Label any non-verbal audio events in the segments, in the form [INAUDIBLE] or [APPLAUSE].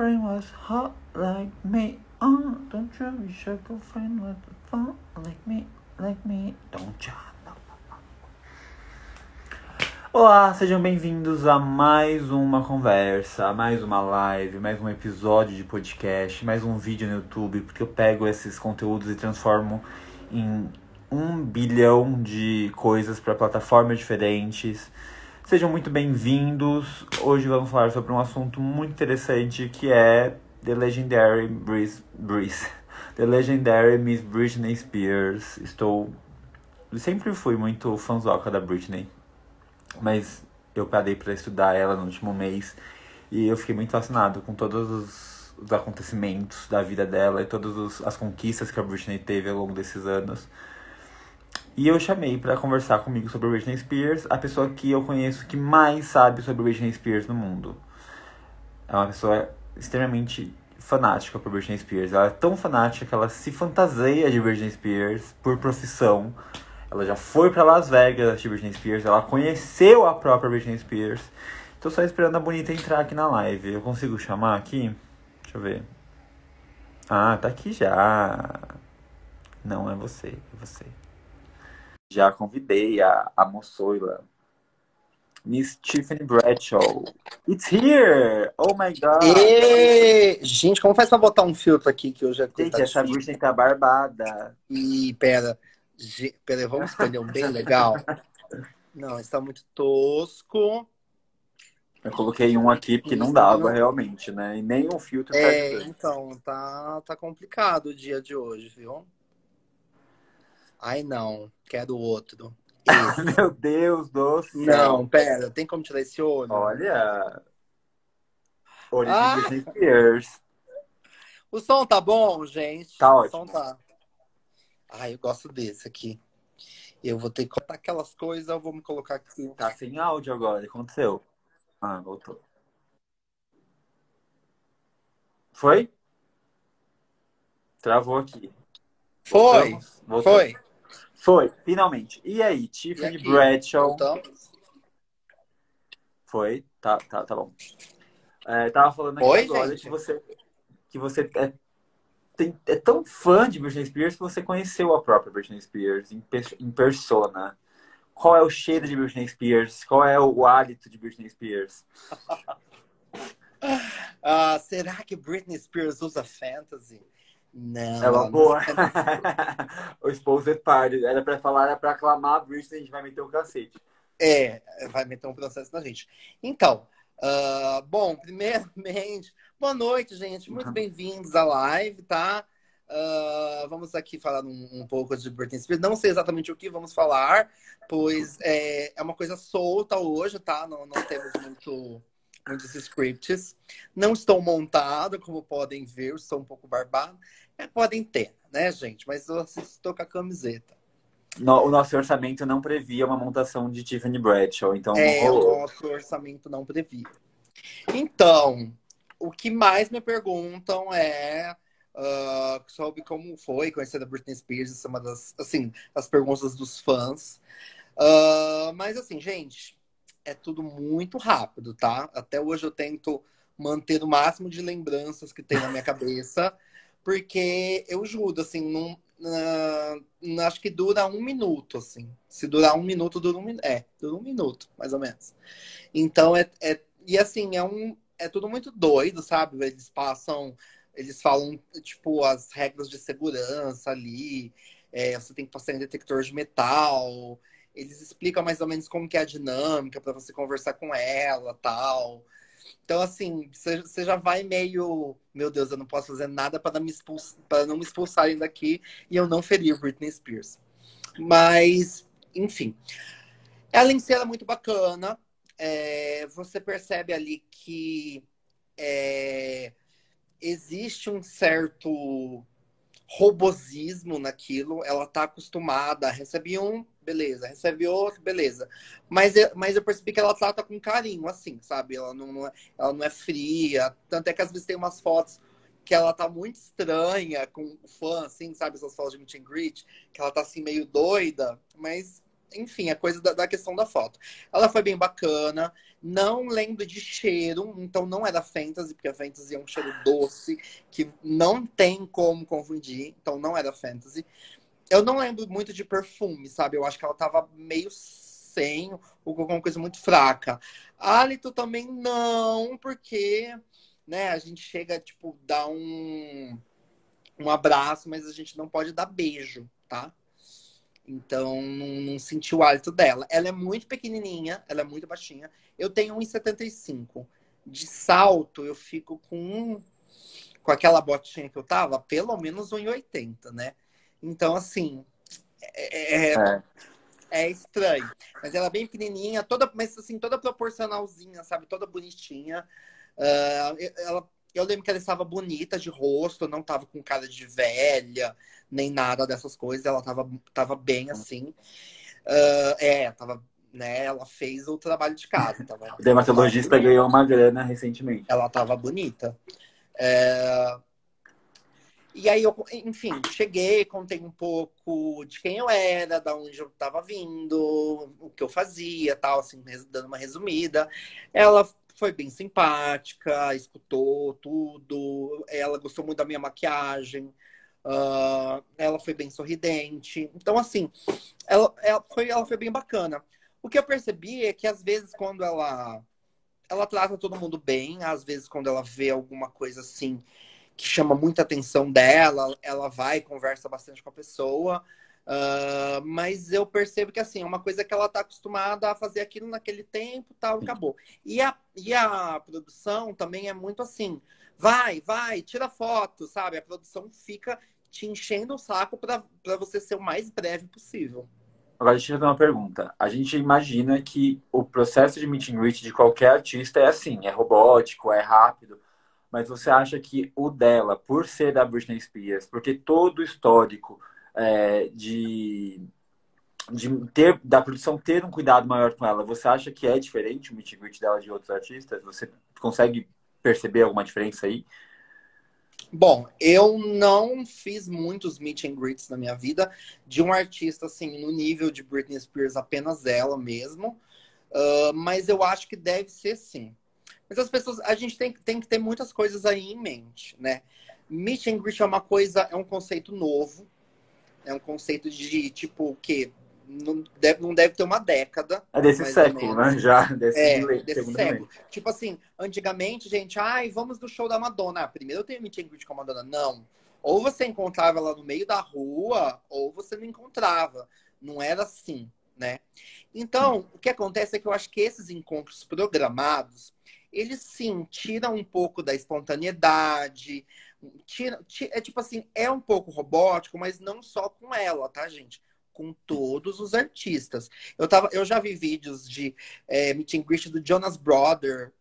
brain was hot like me. Oh, don't you wish your girlfriend was fun like me, like me? Don't you? Olá, sejam bem-vindos a mais uma conversa, mais uma live, mais um episódio de podcast, mais um vídeo no YouTube, porque eu pego esses conteúdos e transformo em um bilhão de coisas para plataformas diferentes. Sejam muito bem-vindos. Hoje vamos falar sobre um assunto muito interessante que é The Legendary Brice, Brice. The Legendary Miss Britney Spears. Estou sempre fui muito fãzoca da Britney mas eu parei para estudar ela no último mês e eu fiquei muito fascinado com todos os, os acontecimentos da vida dela e todas as conquistas que a Britney teve ao longo desses anos. E eu chamei para conversar comigo sobre Britney Spears a pessoa que eu conheço que mais sabe sobre Britney Spears no mundo. É uma pessoa extremamente fanática por Britney Spears. Ela é tão fanática que ela se fantaseia de Britney Spears por profissão. Ela já foi para Las Vegas assistir Britney Spears, ela conheceu a própria Britney Spears. Tô só esperando a bonita entrar aqui na live. Eu consigo chamar aqui? Deixa eu ver. Ah, tá aqui já. Não é você, é você. Já convidei a, a moçoila. Miss Tiffany Bradshaw. It's here! Oh my god! E... Gente, como faz pra botar um filtro aqui que hoje é Gente, essa Britney tá barbada. E pera. Peraí, vamos escolher um bem legal. Não, está muito tosco. Eu coloquei um aqui porque não dava realmente, né? E nem um filtro. É, então, tá, tá complicado o dia de hoje, viu? Ai, não, quero outro. Meu Deus do céu. Não, pera, tem como tirar esse olho? Olha. Olho ah. de Britney Spears. O som tá bom, gente? Tá o ótimo. Som tá... Ai, eu gosto desse aqui. Eu vou ter que cortar aquelas coisas, eu vou me colocar aqui. Tá sem áudio agora, o que aconteceu? Ah, voltou. Foi? Travou aqui. Foi. Voltamos? Voltamos. Foi. Foi, finalmente. E aí, Tiffany e Bradshaw? Voltamos. Foi, tá, tá, tá bom. É, tava falando aqui Oi, agora gente. que você, que você é tem, é tão fã de Britney Spears que você conheceu a própria Britney Spears em, em persona. Qual é o cheiro de Britney Spears? Qual é o hálito de Britney Spears? uh, [LAUGHS] será que Britney Spears usa fantasy? Não. [LAUGHS] É uma boa. o Exposed Party. Era pra falar, era pra aclamar a Britney, a gente vai meter um cacete. É, vai meter um processo na gente. Então, uh, bom, primeiramente, [LAUGHS] Boa noite, gente. Muito uhum. bem-vindos à live, tá? Uh, vamos aqui falar um, um, pouco de Britney Spears. Não sei exatamente o que vamos falar, pois é, é uma coisa solta hoje, tá? Não, não temos muito, muitos scripts. Não estou montado, como podem ver, estou um pouco barbado. É, podem ter, né, gente? Mas eu estou com a camiseta. No, o nosso orçamento não previa uma montação de Tiffany Bradshaw, então... É, o nosso orçamento não previa. Então, o que mais me perguntam é uh, sobre como foi conhecer a Britney Spears. É uma das, assim, das perguntas dos fãs. Uh, mas assim, gente, é tudo muito rápido, tá? Até hoje eu tento manter o máximo de lembranças que tem na minha cabeça, porque eu juro, assim, não, uh, acho que dura um minuto, assim. Se durar um minuto, dura um minuto. É, dura um minuto, mais ou menos. Então, é, é e assim, é um, é tudo muito doido, sabe? Eles passam, eles falam, tipo, as regras de segurança ali. É, você tem que passar em detector de metal. Eles explicam mais ou menos como que é a dinâmica para você conversar com ela, tal. Então, assim, você já vai meio, meu Deus, eu não posso fazer nada para me para não me expulsarem daqui e eu não ferir Britney Spears. Mas, enfim. Ela em si é muito bacana é, você percebe ali que é, existe um certo robosismo naquilo. Ela tá acostumada, recebe um, beleza, recebe outro, beleza. Mas, mas eu percebi que ela trata com carinho, assim, sabe? Ela não, é, ela não é fria. Tanto é que às vezes tem umas fotos que ela tá muito estranha com o fã, assim, sabe? Essas fotos de meet and greet, que ela tá assim meio doida, mas enfim, a coisa da, da, questão da foto. Ela foi bem bacana. Não lembro de cheiro, então não era fantasy, porque a fantasy é um cheiro doce que não tem como confundir, então não era fantasy. Eu não lembro muito de perfume, sabe? Eu acho que ela tava meio sem, ou com alguma coisa muito fraca. Hálito também não, porque né, a gente chega, tipo, dar um, um abraço, mas a gente não pode dar beijo, tá? Então, não, não senti o hálito dela. Ela é muito pequenininha, ela é muito baixinha. Eu tenho 1,75. De salto, eu fico com com aquela botinha que eu tava, pelo menos 1,80, né? Então, assim, é, é, é, é, estranho. Mas ela é bem pequenininha, toda, mas assim, toda proporcionalzinha, sabe? Toda bonitinha. Uh, ela, eu lembro que ela estava bonita de rosto, não estava com cara de velha, nem nada dessas coisas. Ela estava tava bem assim. Uh, é, tava, né? Ela fez o trabalho de casa. Tava, [LAUGHS] o dermatologista ganhou uma grana recentemente. Ela estava bonita. É... E aí eu, enfim, cheguei, contei um pouco de quem eu era, da onde eu estava vindo, o que eu fazia, tal, assim, dando uma resumida. Ela foi bem simpática, escutou tudo. Ela gostou muito da minha maquiagem. Uh, ela foi bem sorridente. Então, assim, ela, ela, foi, ela foi bem bacana. O que eu percebi é que, às vezes, quando ela, ela trata todo mundo bem, às vezes, quando ela vê alguma coisa assim que chama muita atenção dela, ela vai e conversa bastante com a pessoa. Uh, mas eu percebo que assim, é uma coisa que ela está acostumada a fazer aquilo naquele tempo, tal, e acabou. E a, e a produção também é muito assim, vai, vai, tira foto, sabe? A produção fica te enchendo o saco para você ser o mais breve possível. Agora, deixa eu fazer uma pergunta. A gente imagina que o processo de meet and greet de qualquer artista é assim, é robótico, é rápido. Mas você acha que o dela, por ser da Britney Spears, porque todo o histórico é, de, de ter, da produção ter um cuidado maior com ela, você acha que é diferente o meet greet dela de outros artistas? Você consegue perceber alguma diferença aí? Bom, eu não fiz muitos meet and greets na minha vida de um artista assim no nível de Britney Spears, apenas ela mesmo. Uh, mas eu acho que deve ser sim. Mas as pessoas, a gente tem, tem que ter muitas coisas aí em mente, né? Meet and greet é uma coisa, é um conceito novo. É um conceito de tipo o quê? Não deve, não deve ter uma década. É desse século, né? Já, desse, é, desse século. Tipo assim, antigamente, gente, ai, vamos no show da Madonna. Ah, primeiro eu tenho meet and greet com a Madonna. Não. Ou você encontrava ela no meio da rua, ou você não encontrava. Não era assim, né? Então, o que acontece é que eu acho que esses encontros programados, eles sim tiram um pouco da espontaneidade, tira, tira, é tipo assim, é um pouco robótico, mas não só com ela, tá, gente? Com todos os artistas. Eu, tava, eu já vi vídeos de é, meet and greet do Jonas Brother.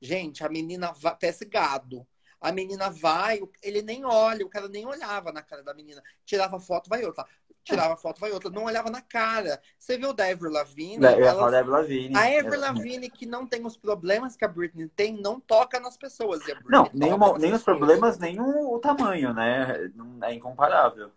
Gente, a menina vai, parece gado. A menina vai, ele nem olha, o cara nem olhava na cara da menina. Tirava foto, vai outra tirava foto, vai outra, não olhava na cara. Você viu da Avril Lavigne? Eu ela... a Avril Lavigne. A Avril Lavigne, que não tem os problemas que a Britney tem, não toca nas pessoas. não, nem, uma, nem os problemas, nem o, o, tamanho, né? É incomparável.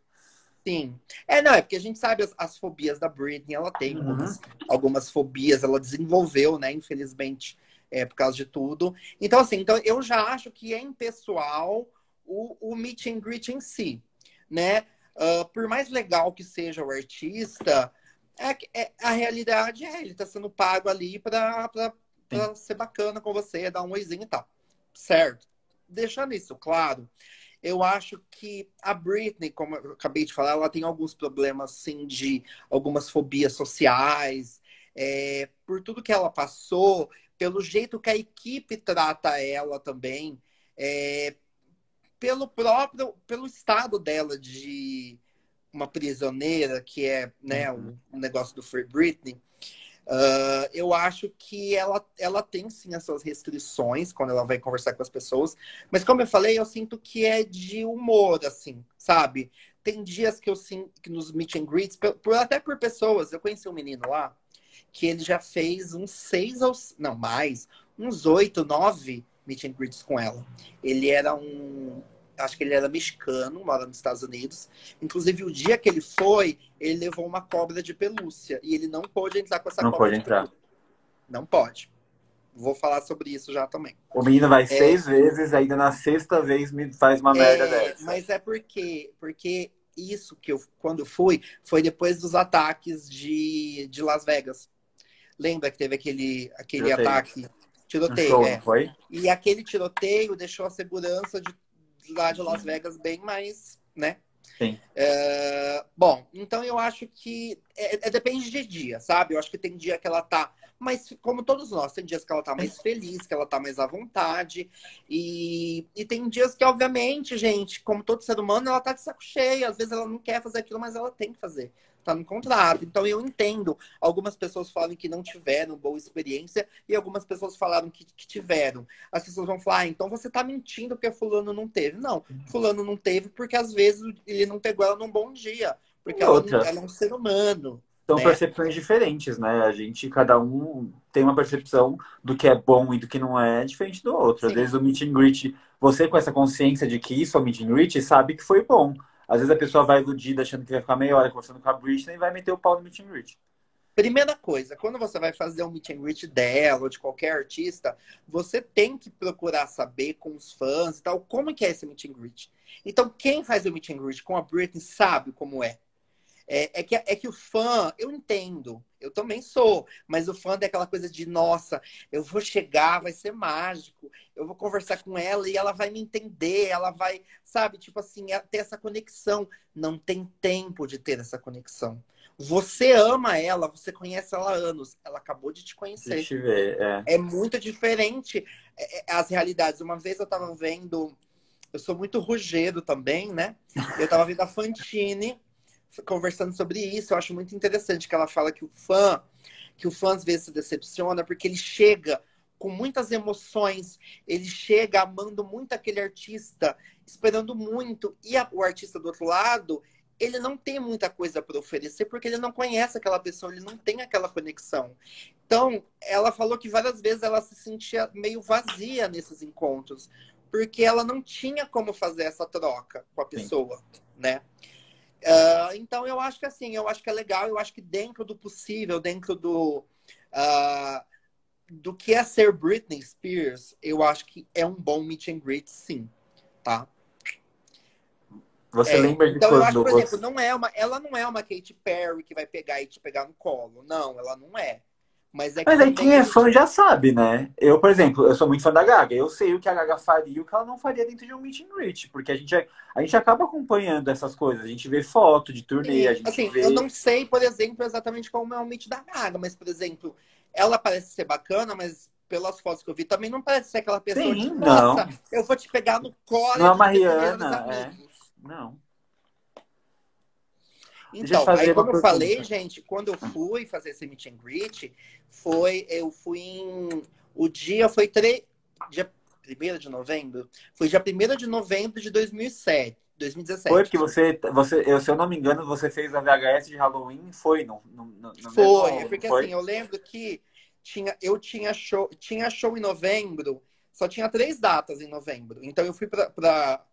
Sim. É, não, é porque a gente sabe as, as fobias da Britney, ela tem uhum. algumas, algumas fobias, ela desenvolveu, né, infelizmente, é, por causa de tudo. Então, assim, então eu já acho que é impessoal o, o meet and greet em si, né? Uh, por mais legal que seja o artista, é, é a realidade é ele está sendo pago ali para ser bacana com você, dar um oizinho e tal. Certo? Deixando isso claro, eu acho que a Britney, como eu acabei de falar, ela tem alguns problemas, sim, de algumas fobias sociais, é, por tudo que ela passou, pelo jeito que a equipe trata ela também, é, pelo próprio, pelo estado dela de uma prisioneira, que é né, uhum. o, negócio do Free Britney, uh, eu acho que ela, ela tem sim as suas restrições quando ela vai conversar com as pessoas, mas como eu falei, eu sinto que é de humor, assim, sabe? Tem dias que eu sinto que nos meet and greets, por, por, até por pessoas, eu conheci um menino lá, que ele já fez uns seis ou não mais, uns oito, nove meet and greets com ela. Ele era um acho que ele era mexicano, mora nos Estados Unidos. Inclusive, o dia que ele foi, ele levou uma cobra de pelúcia. E ele não pôde entrar com essa não cobra. Não pode entrar. Pelúcia. Não pode. Vou falar sobre isso já também. O menino vai é... seis vezes, ainda na sexta vez me faz uma merda é... dessa. Mas é porque, porque isso que eu, quando fui, foi depois dos ataques de, de Las Vegas. Lembra que teve aquele, aquele tiroteio. ataque? Tiroteio, show, é. Foi? E aquele tiroteio deixou a segurança de, lá de Las Vegas bem mais, né? Sim. É, bom, então eu acho que é, é, depende de dia, sabe? Eu acho que tem dia que ela tá mas como todos nós, tem dias que ela tá mais feliz, que ela tá mais à vontade. E, e tem dias que, obviamente, gente, como todo ser humano, ela tá de saco cheio. Às vezes ela não quer fazer aquilo, mas ela tem que fazer. Tá no contrato. Então eu entendo. Algumas pessoas falam que não tiveram boa experiência e algumas pessoas falaram que, que tiveram. As pessoas vão falar, ah, então você tá mentindo porque fulano não teve. Não, fulano não teve porque às vezes ele não pegou ela num bom dia. Porque ela, ela é um ser humano. São né? percepções diferentes, né? A gente, cada um tem uma percepção do que é bom e do que não é diferente do outro. Sim. Às vezes o meet and greet, você com essa consciência de que isso é o meet and greet, sabe que foi bom. Às vezes a pessoa vai iludida achando que vai ficar meia hora conversando com a Britney e vai meter o pau no meet and greet. Primeira coisa, quando você vai fazer um meet and greet dela ou de qualquer artista, você tem que procurar saber com os fãs e tal como que é esse meet and greet. Então, quem faz o meet and greet com a Britney sabe como é. É, é, que, é que o fã, eu entendo, eu também sou, mas o fã é aquela coisa de, nossa, eu vou chegar, vai ser mágico, eu vou conversar com ela e ela vai me entender, ela vai, sabe, tipo assim, é, ter essa conexão. Não tem tempo de ter essa conexão. Você ama ela, você conhece ela há anos, ela acabou de te conhecer. Deixa eu ver, é. é muito diferente é, é, as realidades. Uma vez eu tava vendo, eu sou muito rugedo também, né? Eu tava vendo a Fantine conversando sobre isso. Eu acho muito interessante que ela fala que o fã, que o fã às vezes se decepciona porque ele chega com muitas emoções, ele chega amando muito aquele artista, esperando muito, e a, o artista do outro lado, ele não tem muita coisa para oferecer porque ele não conhece aquela pessoa, ele não tem aquela conexão. Então, ela falou que várias vezes ela se sentia meio vazia nesses encontros, porque ela não tinha como fazer essa troca com a pessoa, Sim. né? Uh, então eu acho que assim, eu acho que é legal, eu acho que dentro do possível, dentro do uh, do que é ser Britney Spears, eu acho que é um bom meet and greet, sim, tá? Você é, lembra de então quando eu acho, por você... exemplo, não é uma, ela não é uma Katy Perry que vai pegar e te pegar no colo, não, ela não é. Mas, é Mas aí quem é fã já sabe, né? Eu, por exemplo, eu sou muito fã da Gaga. Eu sei o que a Gaga faria e o que ela não faria dentro de um meet and greet. Porque a gente, a gente acaba acompanhando essas coisas. A gente vê foto de turnê, a gente assim, vê... Eu não sei, por exemplo, exatamente como é o meet da Gaga. Mas, por exemplo, ela parece ser bacana, mas pelas fotos que eu vi, também não parece ser aquela pessoa Sim, de, nossa, não. eu vou te pegar no colo. Não é uma Rihanna, é. Não. Então, aí como eu falei, gente, quando eu fui fazer esse meet and greet, foi, eu fui em. O dia foi tre... dia 1 de novembro? Foi dia 1 de novembro de 2007. 2017. Foi porque você, você eu, se eu não me engano, você fez a VHS de Halloween, foi no Foi, mesmo, porque foi? assim, eu lembro que tinha, eu tinha show, tinha show em novembro, só tinha três datas em novembro. Então eu fui para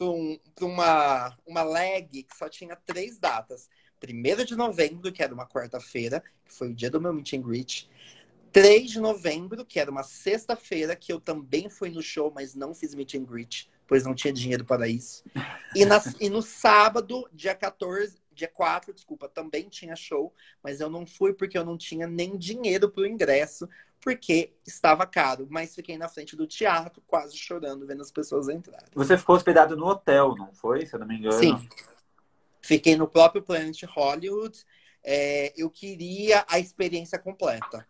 um, uma, uma leg que só tinha três datas. 1 de novembro, que era uma quarta-feira, que foi o dia do meu meet and greet. 3 de novembro, que era uma sexta-feira, que eu também fui no show, mas não fiz meet and greet, pois não tinha dinheiro para isso. E, na, [LAUGHS] e no sábado, dia 14, dia 4, desculpa, também tinha show, mas eu não fui porque eu não tinha nem dinheiro para o ingresso, porque estava caro. Mas fiquei na frente do teatro, quase chorando, vendo as pessoas entrarem. Você ficou hospedado no hotel, não foi? Se eu não me engano. Sim. Fiquei no próprio Planet Hollywood. É, eu queria a experiência completa,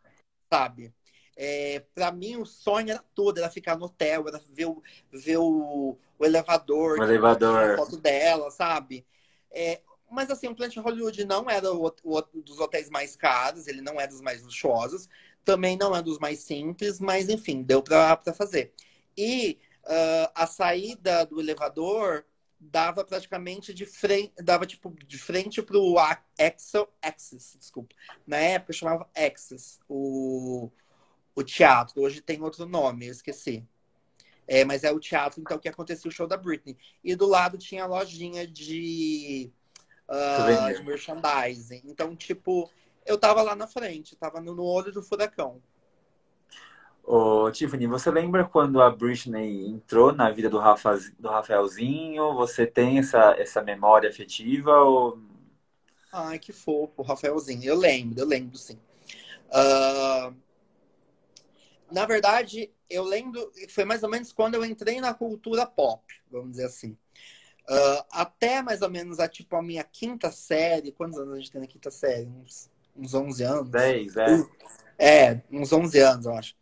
sabe? É, para mim, o sonho era todo, era ficar no hotel, era ver o, ver o, o elevador, o elevador. a foto dela, sabe? É, mas assim, o Planet Hollywood não era o, o, dos hotéis mais caros, ele não é dos mais luxuosos, também não é dos mais simples, mas enfim, deu para fazer. E uh, a saída do elevador dava praticamente de frente, dava tipo de frente pro Axel, Axis, desculpa. Na época chamava Axis, o, o teatro. Hoje tem outro nome, eu esqueci. É, mas é o teatro, então, que acontecia o show da Britney. E do lado tinha a lojinha de, uh, de merchandising. Então, tipo, eu tava lá na frente, tava no, olho do furacão. Ô, Tiffany, você lembra quando a Britney entrou na vida do, Rafa, do Rafaelzinho? Você tem essa, essa memória afetiva? Ou... Ai, que fofo, Rafaelzinho. Eu lembro, eu lembro, sim. Uh, na verdade, eu lembro, foi mais ou menos quando eu entrei na cultura pop, vamos dizer assim. Uh, até mais ou menos a, tipo, a minha quinta série. Quantos anos a gente tem na quinta série? Uns, uns 11 anos? 10, é. É, uns 11 anos, eu acho.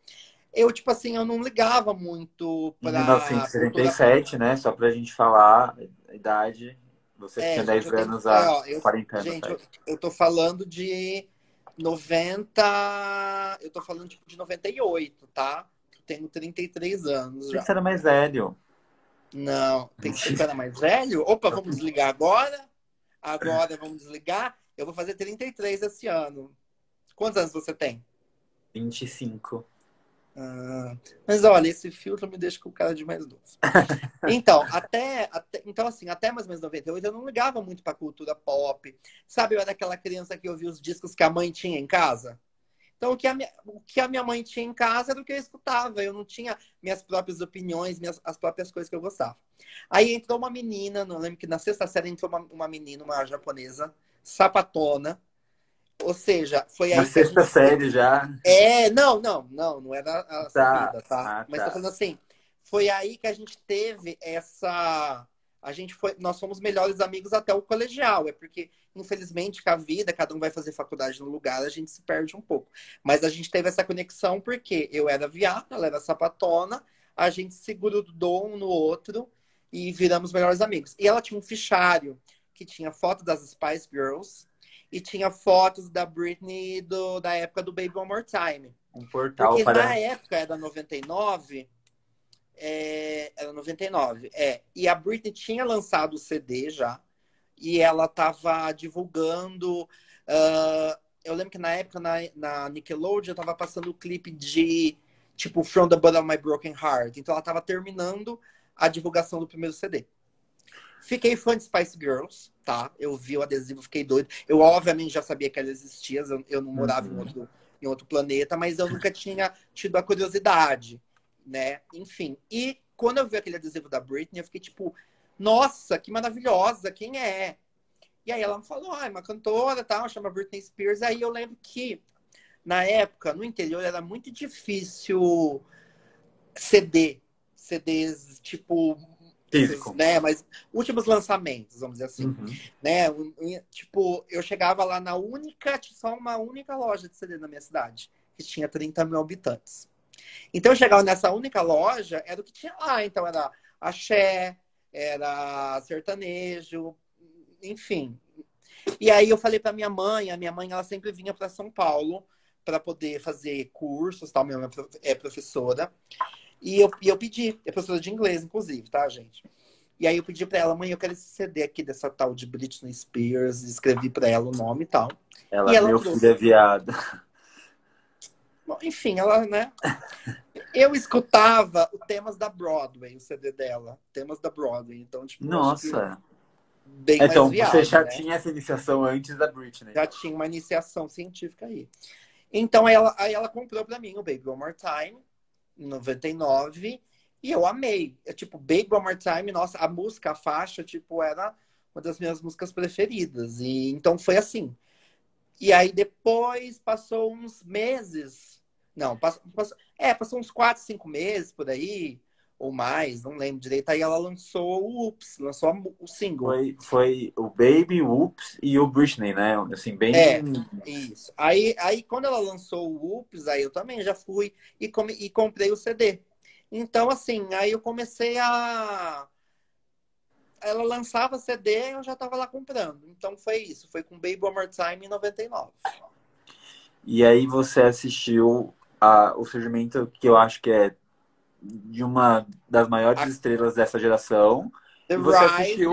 Eu, tipo assim, eu não ligava muito pra... Em 1977, cultura... né? Só pra gente falar a idade. Você é, tinha 10 anos há é, 40 anos. Gente, eu, eu tô falando de 90. Eu tô falando tipo de 98, tá? Eu tenho 33 anos. Já. Você era mais velho. Não, tem que ser mais velho? Opa, vamos desligar agora? Agora vamos desligar. Eu vou fazer 33 esse ano. Quantos anos você tem? 25. Ah, mas olha, esse filtro me deixa com o cara de mais novo. [LAUGHS] Então, até, até, então, assim, até mais ou menos 98 eu não ligava muito pra cultura pop. Sabe, eu era aquela criança que ouvia os discos que a mãe tinha em casa. Então, o que, a minha, o que a minha mãe tinha em casa era o que eu escutava. Eu não tinha minhas próprias opiniões, minhas, as próprias coisas que eu gostava. Aí entrou uma menina, não lembro que na sexta série entrou uma, uma menina, uma japonesa, sapatona, ou seja, foi aí. Na sexta gente... série já. É, não, não, não, não era a tá. subida, tá? Ah, Mas tá. tô falando assim, foi aí que a gente teve essa. A gente foi, nós fomos melhores amigos até o colegial, é porque, infelizmente, com a vida, cada um vai fazer faculdade no lugar, a gente se perde um pouco. Mas a gente teve essa conexão porque eu era viada, ela era sapatona, a gente se grudou um no outro e viramos melhores amigos. E ela tinha um fichário que tinha foto das Spice Girls, e tinha fotos da Britney do, da época do Baby One More Time. Um portal Porque para... na época era 99, é, era 99, é. E a Britney tinha lançado o CD já, e ela tava divulgando. Uh, eu lembro que na época na, na Nickelodeon tava passando o clipe de tipo From the Bottom of My Broken Heart. Então ela tava terminando a divulgação do primeiro CD. Fiquei fã de Spice Girls, tá? Eu vi o adesivo, fiquei doido. Eu, obviamente, já sabia que ela existia, eu, eu não morava uhum. em, outro, em outro planeta, mas eu nunca tinha tido a curiosidade, né? Enfim. E quando eu vi aquele adesivo da Britney, eu fiquei tipo, nossa, que maravilhosa, quem é? E aí ela me falou, ah, é uma cantora, tal, chama Britney Spears. Aí eu lembro que, na época, no interior, era muito difícil CD. CDs, tipo, Físico. Né? Mas últimos lançamentos, vamos dizer assim. Uhum. Né? Tipo, eu chegava lá na única, só uma única loja de CD na minha cidade, que tinha 30 mil habitantes. Então eu chegava nessa única loja, era o que tinha lá. Então era axé, era sertanejo, enfim. E aí eu falei para minha mãe, a minha mãe ela sempre vinha para São Paulo para poder fazer cursos, tal, minha mãe é professora. E eu, e eu pedi, é professora de inglês, inclusive, tá, gente? E aí eu pedi pra ela, mãe, eu quero esse CD aqui dessa tal de Britney Spears, escrevi pra ela o nome e tal. Ela, e ela meu trouxe... filho é viado. Bom, enfim, ela, né? Eu escutava o temas da Broadway, o CD dela. Temas da Broadway. Então, tipo, Nossa. Bem então, viado, você já né? tinha essa iniciação antes da Britney. Já tinha uma iniciação científica aí. Então, ela, aí ela comprou pra mim o Baby One More Time em 99, e eu amei. É tipo, Baby One More Time, nossa, a música, a faixa, tipo, era uma das minhas músicas preferidas. E então foi assim. E aí depois passou uns meses. Não, passou, passou, é, passou uns quatro, cinco meses por aí, ou mais, não lembro direito. Aí ela lançou o Oops, lançou o single. Foi, foi o Baby, o Oops e o Britney, né? Assim, bem. É, isso. Aí, aí quando ela lançou o Oops, aí eu também já fui e, come, e comprei o CD. Então, assim, aí eu comecei a. Ela lançava CD eu já estava lá comprando. Então foi isso. Foi com Baby One More Time em 99. E aí você assistiu a, o surgimento que eu acho que é de uma das maiores a... estrelas dessa geração. The e você assistiu.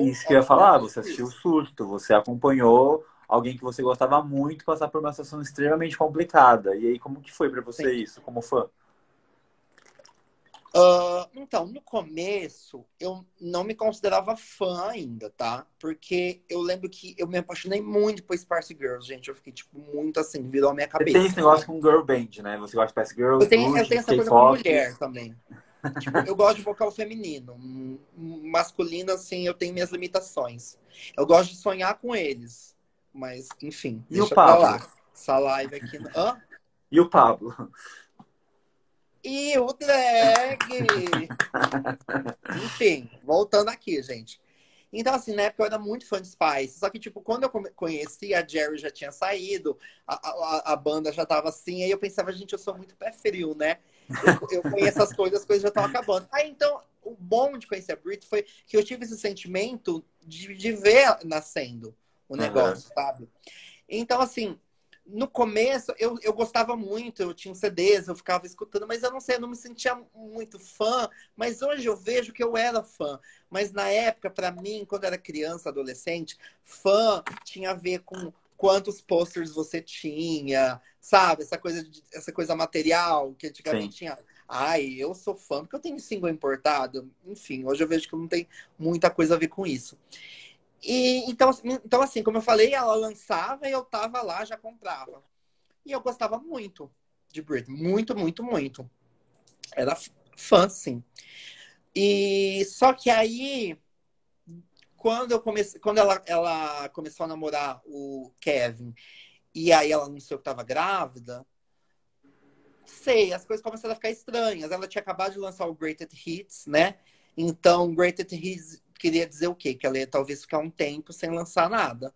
Isso que eu ia falar, você assistiu o surto, você acompanhou alguém que você gostava muito passar por uma situação extremamente complicada. E aí, como que foi para você Sim. isso, como fã? Uh, então, no começo, eu não me considerava fã ainda, tá? Porque eu lembro que eu me apaixonei muito por Spice Girls, gente. Eu fiquei, tipo, muito assim, virou a minha cabeça. Você tem esse negócio com Girl Band, né? Você gosta de Spice Girls, Eu tenho, eu tenho essa coisa com mulher também. tipo, eu gosto de vocal feminino. Masculino, assim, eu tenho minhas limitações. Eu gosto de sonhar com eles. Mas, enfim, e deixa o Pablo? lá. Essa live aqui. Hã? E o Pablo? E o drag! Enfim, voltando aqui, gente. Então, assim, na época eu era muito fã de Spice. Só que, tipo, quando eu conheci, a Jerry já tinha saído, a, a, a banda já tava assim. Aí eu pensava, gente, eu sou muito pé frio, né? Eu, eu conheço as coisas, as coisas já estão acabando. Aí, então, o bom de conhecer a Brit foi que eu tive esse sentimento de, de ver nascendo o negócio, uhum. sabe? Então, assim, no começo eu, eu gostava muito, eu tinha CDs, eu ficava escutando, mas eu não sei, eu não me sentia muito fã. Mas hoje eu vejo que eu era fã. Mas na época, para mim, quando eu era criança, adolescente, fã tinha a ver com quantos posters você tinha, sabe? Essa coisa, de, essa coisa material que antigamente Sim. tinha. Ai, eu sou fã porque eu tenho single importado. Enfim, hoje eu vejo que não tem muita coisa a ver com isso. E então, então, assim, como eu falei, ela lançava e eu tava lá, já comprava. E eu gostava muito de Britney. Muito, muito, muito. Era fã, sim. E só que aí, quando eu comecei, quando ela, ela começou a namorar o Kevin, e aí ela anunciou que tava grávida, sei, as coisas começaram a ficar estranhas. Ela tinha acabado de lançar o Greatest Hits, né? Então, Greatest Hits queria dizer o quê? Que ela ia talvez ficar um tempo sem lançar nada.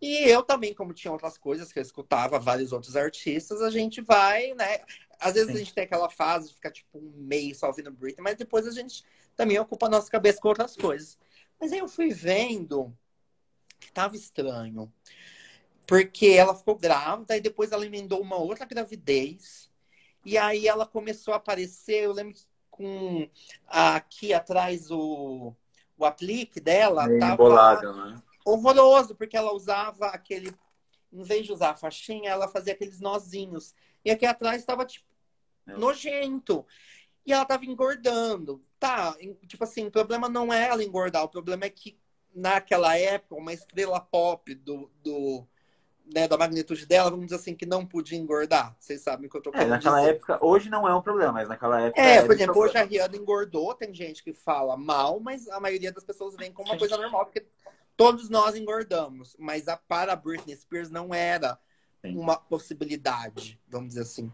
E eu também, como tinha outras coisas que eu escutava, vários outros artistas, a gente vai, né? Às vezes Sim. a gente tem aquela fase de ficar tipo um mês só ouvindo Britney, mas depois a gente também ocupa a nossa cabeça com outras coisas. Mas aí eu fui vendo que tava estranho. Porque ela ficou grávida e depois ela emendou uma outra gravidez. E aí ela começou a aparecer, eu lembro com aqui atrás o o aplique dela Meio tava embolado, né? horroroso, porque ela usava aquele. Em vez de usar a faixinha, ela fazia aqueles nozinhos. E aqui atrás estava, tipo, nojento. E ela tava engordando. Tá, tipo assim, o problema não é ela engordar, o problema é que naquela época, uma estrela pop do, do, né, da magnitude dela, vamos dizer assim, que não podia engordar. Vocês sabem o que eu tô falando. É, naquela dizer. época, hoje não é um problema, mas naquela época. É, por exemplo, hoje a Rihanna engordou, tem gente que fala mal, mas a maioria das pessoas vem como uma coisa normal, porque todos nós engordamos. Mas a, para a Britney Spears não era Sim. uma possibilidade, vamos dizer assim.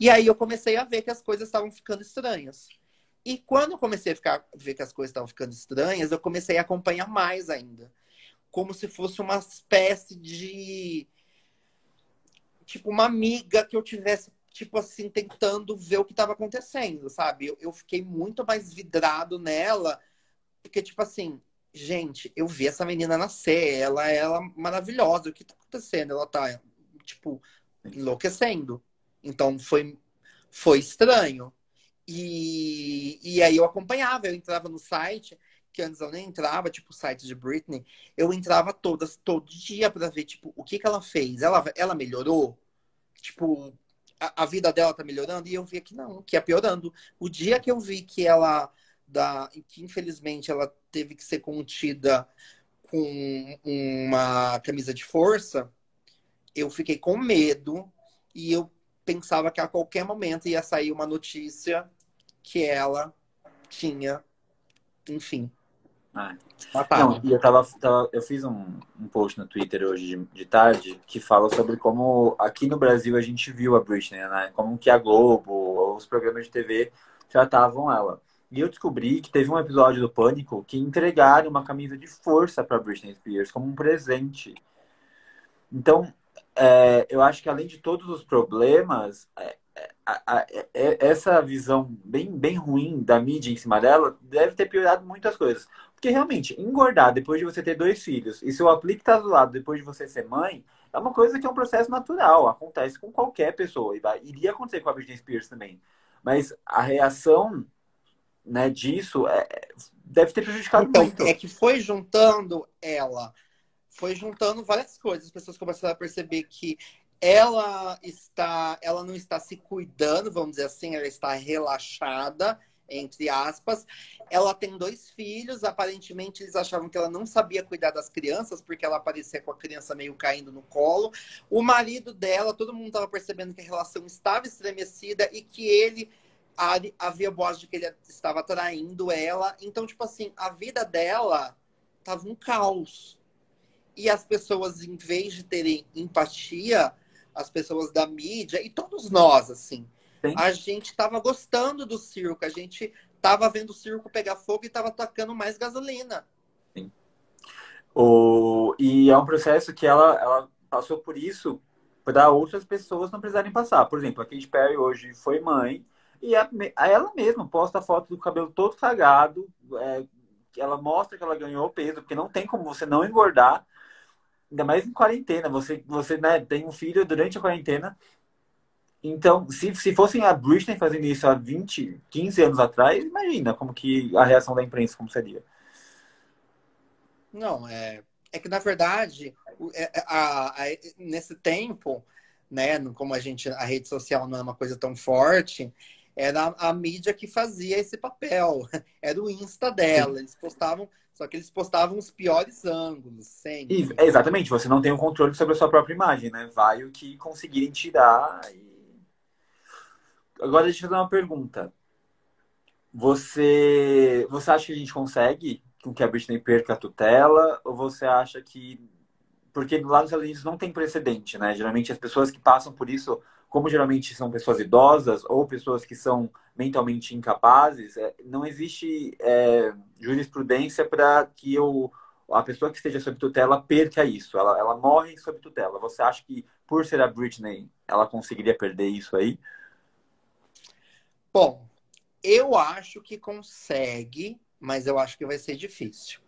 E aí eu comecei a ver que as coisas estavam ficando estranhas. E quando eu comecei a ficar, ver que as coisas estavam ficando estranhas, eu comecei a acompanhar mais ainda. Como se fosse uma espécie de tipo, uma amiga que eu tivesse, tipo assim, tentando ver o que estava acontecendo, sabe? Eu, eu fiquei muito mais vidrado nela, porque, tipo assim, gente, eu vi essa menina nascer, ela, ela maravilhosa, o que tá acontecendo? Ela tá, tipo, enlouquecendo. Então foi, foi estranho. E, e aí eu acompanhava, eu entrava no site, que antes eu nem entrava, tipo, o site de Britney, eu entrava todas, todo dia para ver, tipo, o que que ela fez. Ela, ela melhorou? tipo, a, a, vida dela tá melhorando e eu vi que não, que é piorando. O dia que eu vi que ela da que infelizmente ela teve que ser contida com uma camisa de força, eu fiquei com medo e eu pensava que a qualquer momento ia sair uma notícia que ela tinha, enfim, ah. Não, e eu tava, tava, eu fiz um, um post no Twitter hoje de, de, tarde que fala sobre como aqui no Brasil a gente viu a Britney, né? Como que a Globo, os programas de TV tratavam ela. E eu descobri que teve um episódio do Pânico que entregaram uma camisa de força para Britney Spears como um presente. Então, é, eu acho que além de todos os problemas, é, a, é, essa visão bem, bem ruim da mídia em cima dela deve ter piorado muitas coisas. Porque realmente, engordar depois de você ter dois filhos e seu aplique tá do lado depois de você ser mãe, é uma coisa que é um processo natural, acontece com qualquer pessoa. E vai, iria acontecer com a Britney Spears também. Mas a reação né, disso é, deve ter prejudicado então, muito. É que foi juntando ela, foi juntando várias coisas. As pessoas começaram a perceber que ela está, ela não está se cuidando, vamos dizer assim, ela está relaxada, entre aspas. Ela tem dois filhos, aparentemente eles achavam que ela não sabia cuidar das crianças, porque ela aparecia com a criança meio caindo no colo. O marido dela, todo mundo estava percebendo que a relação estava estremecida e que ele havia voz de que ele estava traindo ela. Então, tipo assim, a vida dela tava um caos. E as pessoas, em vez de terem empatia, as pessoas da mídia, e todos nós, assim, Sim. a gente tava gostando do circo, a gente tava vendo o circo pegar fogo e tava tacando mais gasolina. Sim. O... E é um processo que ela, ela passou por isso para outras pessoas não precisarem passar. Por exemplo, a Katy Perry hoje foi mãe e a, a ela mesma posta a foto do cabelo todo cagado, é, ela mostra que ela ganhou peso, porque não tem como você não engordar, ainda mais em quarentena. Você, você né, tem um filho durante a quarentena. Então, se, se fossem a Britney fazendo isso há 20, 15 anos atrás, imagina como que a reação da imprensa como seria. Não, é, é que na verdade, é, é, a, a, nesse tempo, né, como a gente, a rede social não é uma coisa tão forte, era a, a mídia que fazia esse papel. [LAUGHS] Era o Insta dela. Eles postavam, só que eles postavam os piores ângulos, sempre. exatamente, você não tem o controle sobre a sua própria imagem, né? Vai o que conseguirem tirar. E... Agora deixa eu fazer uma pergunta. Você, você acha que a gente consegue com que a Britney perca a tutela? Ou você acha que. Porque lá nos Estados Unidos não tem precedente, né? Geralmente as pessoas que passam por isso como geralmente são pessoas idosas ou pessoas que são mentalmente incapazes, é, não existe é, jurisprudência para que eu, a pessoa que esteja sob tutela perca isso. Ela, ela morre sob tutela. Você acha que, por ser a Britney, ela conseguiria perder isso aí? Bom, eu acho que consegue, mas eu acho que vai ser difícil.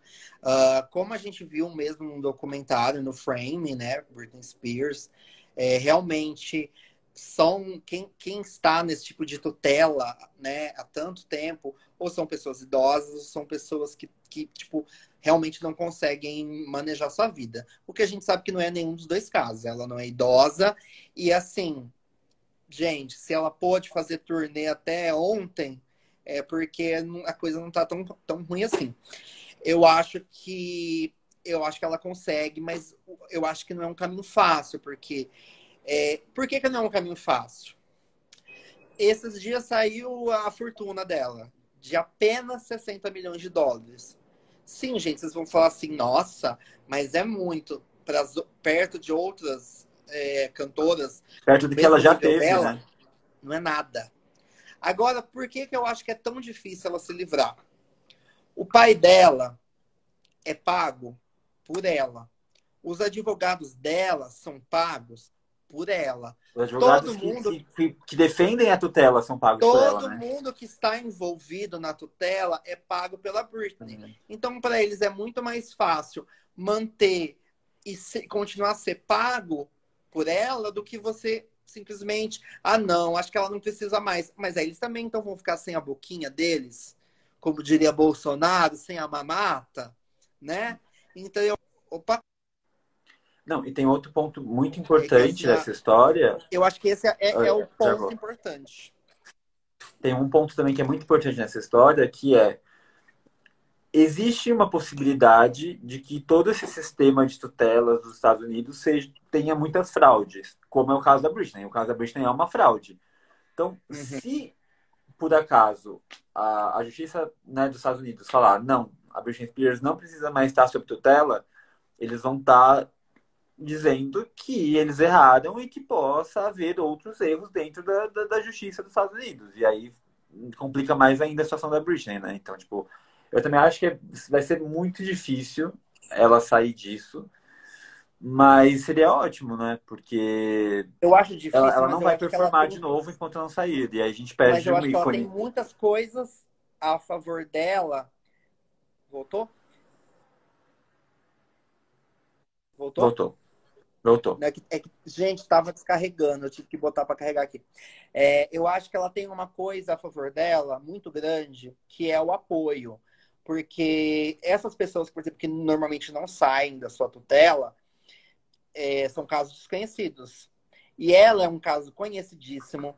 Uh, como a gente viu mesmo no documentário, no Frame, né, Britney Spears, é, realmente são quem, quem está nesse tipo de tutela né, há tanto tempo, ou são pessoas idosas, ou são pessoas que, que tipo, realmente não conseguem manejar sua vida. O que a gente sabe que não é nenhum dos dois casos. Ela não é idosa, e assim, gente, se ela pôde fazer turnê até ontem, é porque a coisa não está tão, tão ruim assim. Eu acho que eu acho que ela consegue, mas eu acho que não é um caminho fácil, porque é, por que, que não é um caminho fácil? Esses dias saiu a fortuna dela, de apenas 60 milhões de dólares. Sim, gente, vocês vão falar assim, nossa, mas é muito. Pra, perto de outras é, cantoras. Perto do que ela já teve, dela, né? Não é nada. Agora, por que, que eu acho que é tão difícil ela se livrar? O pai dela é pago por ela. Os advogados dela são pagos por ela. Os advogados todo mundo que, que, que, defendem a tutela são pagos por ela. Todo né? mundo que está envolvido na tutela é pago pela Britney. Uhum. Então, para eles é muito mais fácil manter e se, continuar a ser pago por ela do que você simplesmente, ah, não, acho que ela não precisa mais. Mas aí eles também então vão ficar sem a boquinha deles, como diria Bolsonaro, sem a mamata, né? Então eu, opa, não, e tem outro ponto muito importante dessa história. Eu acho que esse é, é o ponto importante. Tem um ponto também que é muito importante nessa história, que é existe uma possibilidade de que todo esse sistema de tutelas dos Estados Unidos seja, tenha muitas fraudes, como é o caso da Britney. O caso da Britney é uma fraude. Então, uhum. se por acaso a, a justiça né, dos Estados Unidos falar não, a Britney Spears não precisa mais estar sob tutela, eles vão estar dizendo que eles erraram e que possa haver outros erros dentro da, da, da, justiça dos Estados Unidos. E aí complica mais ainda a situação da Britney, né? Então, tipo, eu também acho que vai ser muito difícil ela sair disso. Mas seria ótimo, né? Porque. Eu acho difícil. Ela, ela não vai performar de novo enquanto não sair. E aí a gente perde mas eu acho um ícone. Que ela tem muitas coisas a favor dela. Voltou? Voltou? Voltou. Voltou. É que, é que, gente, estava descarregando, eu tive que botar para carregar aqui. É, eu acho que ela tem uma coisa a favor dela muito grande, que é o apoio. Porque essas pessoas, por exemplo, que normalmente não saem da sua tutela, é, são casos desconhecidos. E ela é um caso conhecidíssimo.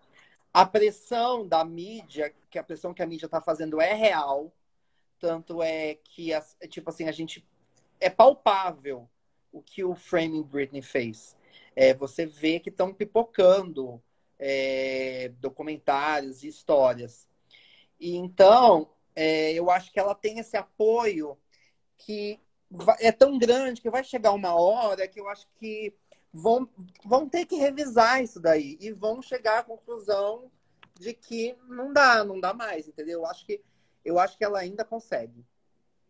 a pressão da mídia, que a pressão que a mídia está fazendo é real, tanto é que, tipo assim, a gente é palpável o que o Framing Britney fez. É, você vê que estão pipocando é, documentários e histórias. E então, é, eu acho que ela tem esse apoio que é tão grande que vai chegar uma hora que eu acho que vão, vão ter que revisar isso daí e vão chegar à conclusão de que não dá, não dá mais, entendeu? Eu acho que, eu acho que ela ainda consegue.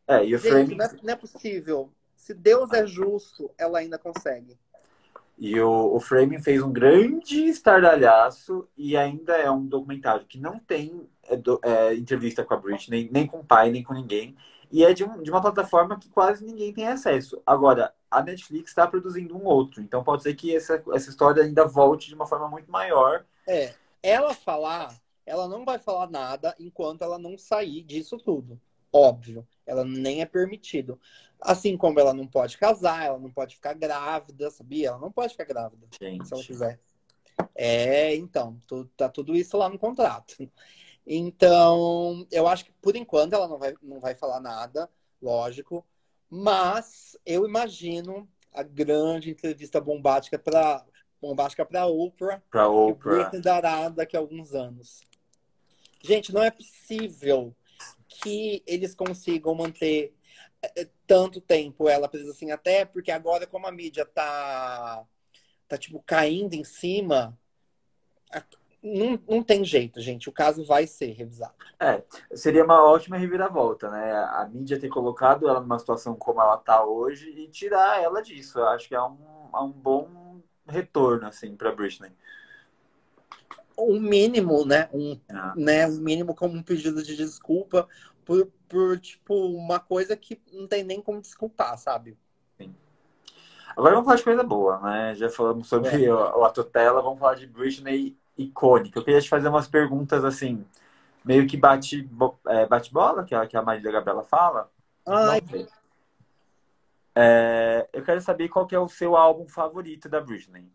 É, e o Gente, não, é, não é possível. Se Deus é justo, ela ainda consegue. E o, o Framing fez um grande estardalhaço e ainda é um documentário que não tem do, é, entrevista com a Britney, nem com o pai, nem com ninguém. E é de, um, de uma plataforma que quase ninguém tem acesso. Agora, a Netflix está produzindo um outro. Então pode ser que essa, essa história ainda volte de uma forma muito maior. É, ela falar, ela não vai falar nada enquanto ela não sair disso tudo. Óbvio. Ela nem é permitido. Assim como ela não pode casar, ela não pode ficar grávida, sabia? Ela não pode ficar grávida, Gente. se ela quiser. É, então, tá tudo isso lá no contrato. Então, eu acho que por enquanto ela não vai, não vai falar nada, lógico. Mas eu imagino a grande entrevista bombástica para bombástica para Oprah, Pra que Oprah. Britney dará daqui a alguns anos. Gente, não é possível que eles consigam manter eh, tanto tempo ela presa assim, até porque agora como a mídia tá tá tipo caindo em cima, não, não tem jeito, gente. O caso vai ser revisado. É, seria uma ótima reviravolta, né? A mídia ter colocado ela numa situação como ela tá hoje e tirar ela disso. Eu acho que é um, é um bom retorno, assim, pra Britney. Um mínimo, né? Um, Ah. né? Um mínimo como um pedido de desculpa por, por tipo uma coisa que não tem nem como desculpar, sabe? Agora vamos falar de coisa boa, né? Já falamos sobre É. o, a tutela, vamos falar de Britney icônica. Eu queria te fazer umas perguntas assim, meio que bate, é, bate bola, que a, que a Marília Gabriela fala. Ai. É, eu quero saber qual que é o seu álbum favorito da Britney.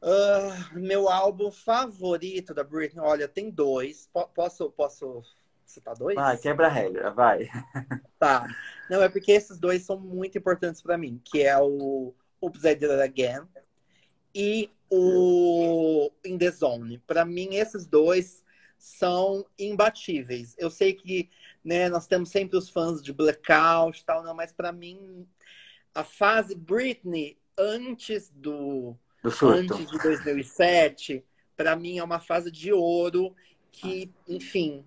Ah, meu álbum favorito da Britney, olha, tem dois. Po- posso, posso citar dois? Vai, quebra a regra, vai. Tá. Não, é porque esses dois são muito importantes pra mim, que é o Oops, I Did It Again e o In The Zone. Pra mim, esses dois são imbatíveis. Eu sei que, né, nós temos sempre os fãs de Blackout e tal, não, mas pra mim, a fase Britney antes do Do antes de 2007, pra mim é uma fase de ouro que, enfim,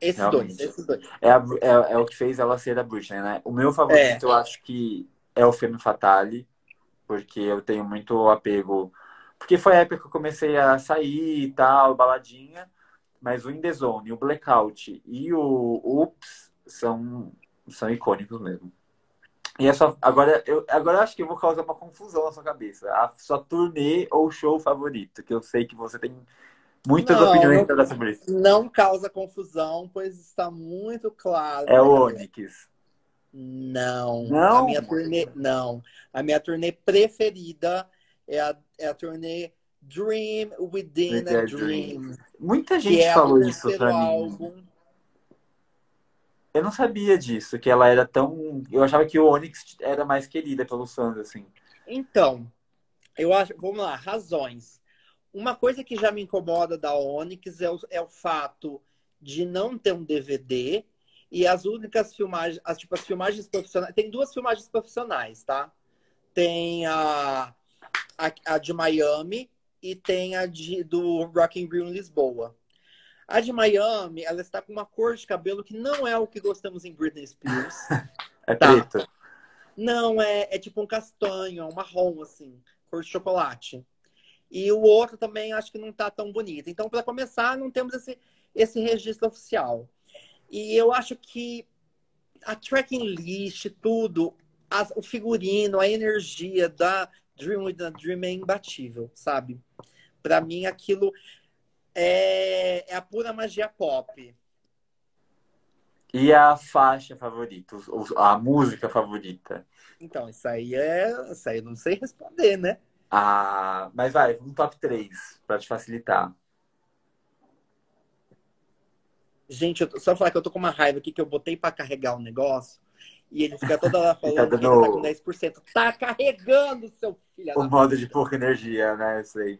esses Realmente. dois, esses dois. É, a- é, é o que fez ela ser a Britney, né? O meu favorito, eu acho que é o Femme Fatale, porque eu tenho muito apego. Porque foi a época que eu comecei a sair e tal, baladinha. Mas o In The Zone, o Blackout e o Oops são, são icônicos mesmo. E é só, agora, eu, agora eu acho que eu vou causar uma confusão na sua cabeça. A sua turnê ou show favorito, que eu sei que você tem muitas Não, opiniões não- sobre isso. Não causa confusão, pois está muito claro. É o Onyx. Não. Não? A minha turnê, não. A minha turnê preferida é a, é a turnê Dream Within a a Dream. Muita gente é falou isso pra mim. álbum. Eu não sabia disso, que ela era tão. Eu achava que o Onyx era mais querida pelos fãs, assim. Então, eu acho. Vamos lá, razões. Uma coisa que já me incomoda da Onyx é o, é o fato de não ter um DVD e as únicas filmagens, as, tipo, as filmagens profissionais. Tem duas filmagens profissionais, tá? Tem a, a, a de Miami e tem a de, do Rock in Rio em Lisboa. A de Miami, ela está com uma cor de cabelo que não é o que gostamos em Britney Spears. [LAUGHS] É Tá. preto. Não, é, é tipo um castanho, é um marrom, assim, cor de chocolate. E o outro também acho que não tá tão bonito. Então, para começar, não temos esse, esse registro oficial. E eu acho que a tracking list, tudo, as- o figurino, a energia da Dream with a Dream é imbatível, sabe? Para mim, aquilo é, é a pura magia pop. E a faixa favorita, a música favorita. Então, isso aí é. Isso aí eu não sei responder, né? Ah, mas vai, um top 3 pra te facilitar. Gente, eu tô- só falar que eu tô com uma raiva aqui que eu botei pra carregar o negócio e ele fica toda hora [LAUGHS] falando Tá que ele tá com 10%. Tá carregando, seu filho O da modo de pouca energia, né? Eu sei.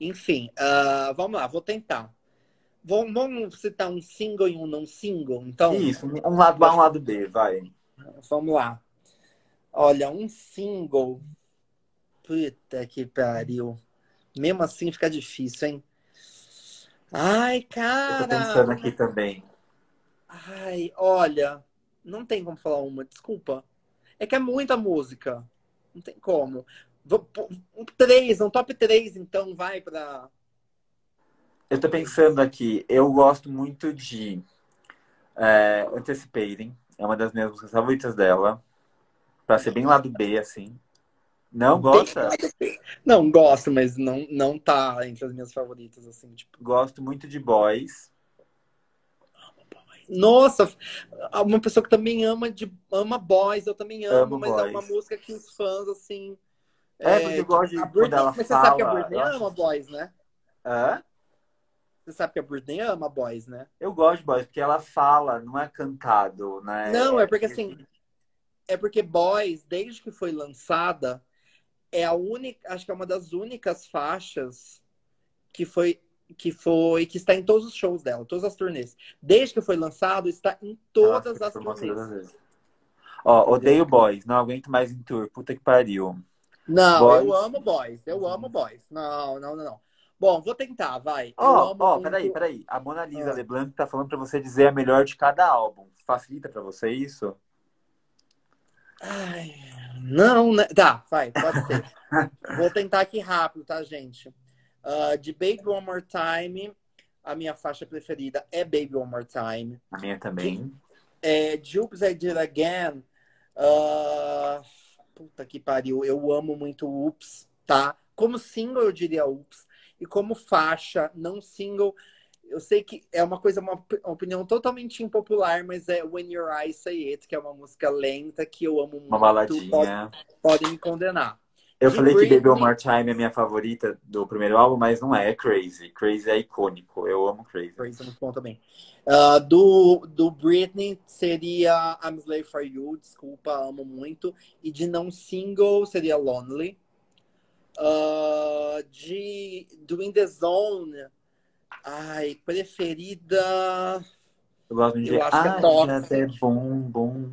Enfim, ah, vamos lá, vou tentar. Vamos, vamos citar um single e um não single? Então, Isso, um lado A, um lado B, vai. vamos lá. Olha, um single. Puta que pariu. Mesmo assim fica difícil, hein? Ai, Eu tô cara. pensando aqui também. Ai, olha, não tem como falar uma, desculpa. É que é muita música. Não tem como. Vou Um três, um top 3, então, vai pra. Eu tô pensando aqui, eu gosto muito de é, Anticipating, é uma das minhas músicas favoritas dela. Pra ser bem lado B, assim. Não gosta? Não, gosto, mas não, não tá entre as minhas favoritas, assim, tipo. Gosto muito de Boys. Nossa, uma pessoa que também ama de ama boys, eu também amo, Amo mas é uma Boys. música que os fãs, assim. É, porque eu gosto de a Britney, ela mas você sabe que a fala, Britney acho- ama boys, né? Hã? Você sabe que a Britney ama boys, né? Eu gosto de Boys, porque ela fala, não é cantado, né? Não, é porque assim, é porque Boys, desde que foi lançada, é a única, acho que é uma das únicas faixas que foi que foi que está em todos os shows dela, todas as turnês. Desde que foi lançado, está em todas Nossa, as turnês. Ó, odeio Boys, não aguento mais em tour, puta que pariu. Não, Boys. eu amo Boys, eu amo Boys. Não, não, não, não. Bom, vou tentar, vai. Ó, amo ó, muito- peraí, peraí. A Mona Lisa Ah. LeBlanc tá falando pra você dizer a melhor de cada álbum. Facilita pra você isso? Ai, não, né? Tá, vai, pode ser. [LAUGHS] Vou tentar aqui rápido, tá, gente? Ah, de Baby One More Time, a minha faixa preferida é Baby One More Time. A minha também. É, de Oops, I Did Again. ah, puta que pariu, eu amo muito Oops, tá? Como single, eu diria Oops. E como faixa, não single, eu sei que é uma coisa, uma, op- uma opinião totalmente impopular, mas é When Your Eyes Say It, que é uma música lenta que eu amo Uma muito. baladinha. Pode- podem me condenar. Eu de falei que Britney. Baby One More Time é minha favorita do primeiro álbum, mas não é, é Crazy. Crazy é icônico. Eu amo Crazy. Crazy é muito bom também. Ah, do, do Britney seria I'm Slave for You, desculpa, amo muito. E de não single seria Lonely. Ah, de do In The Zone, ai, preferida. Eu gosto de Eu acho que é Ah, Toxic. é bom, bom.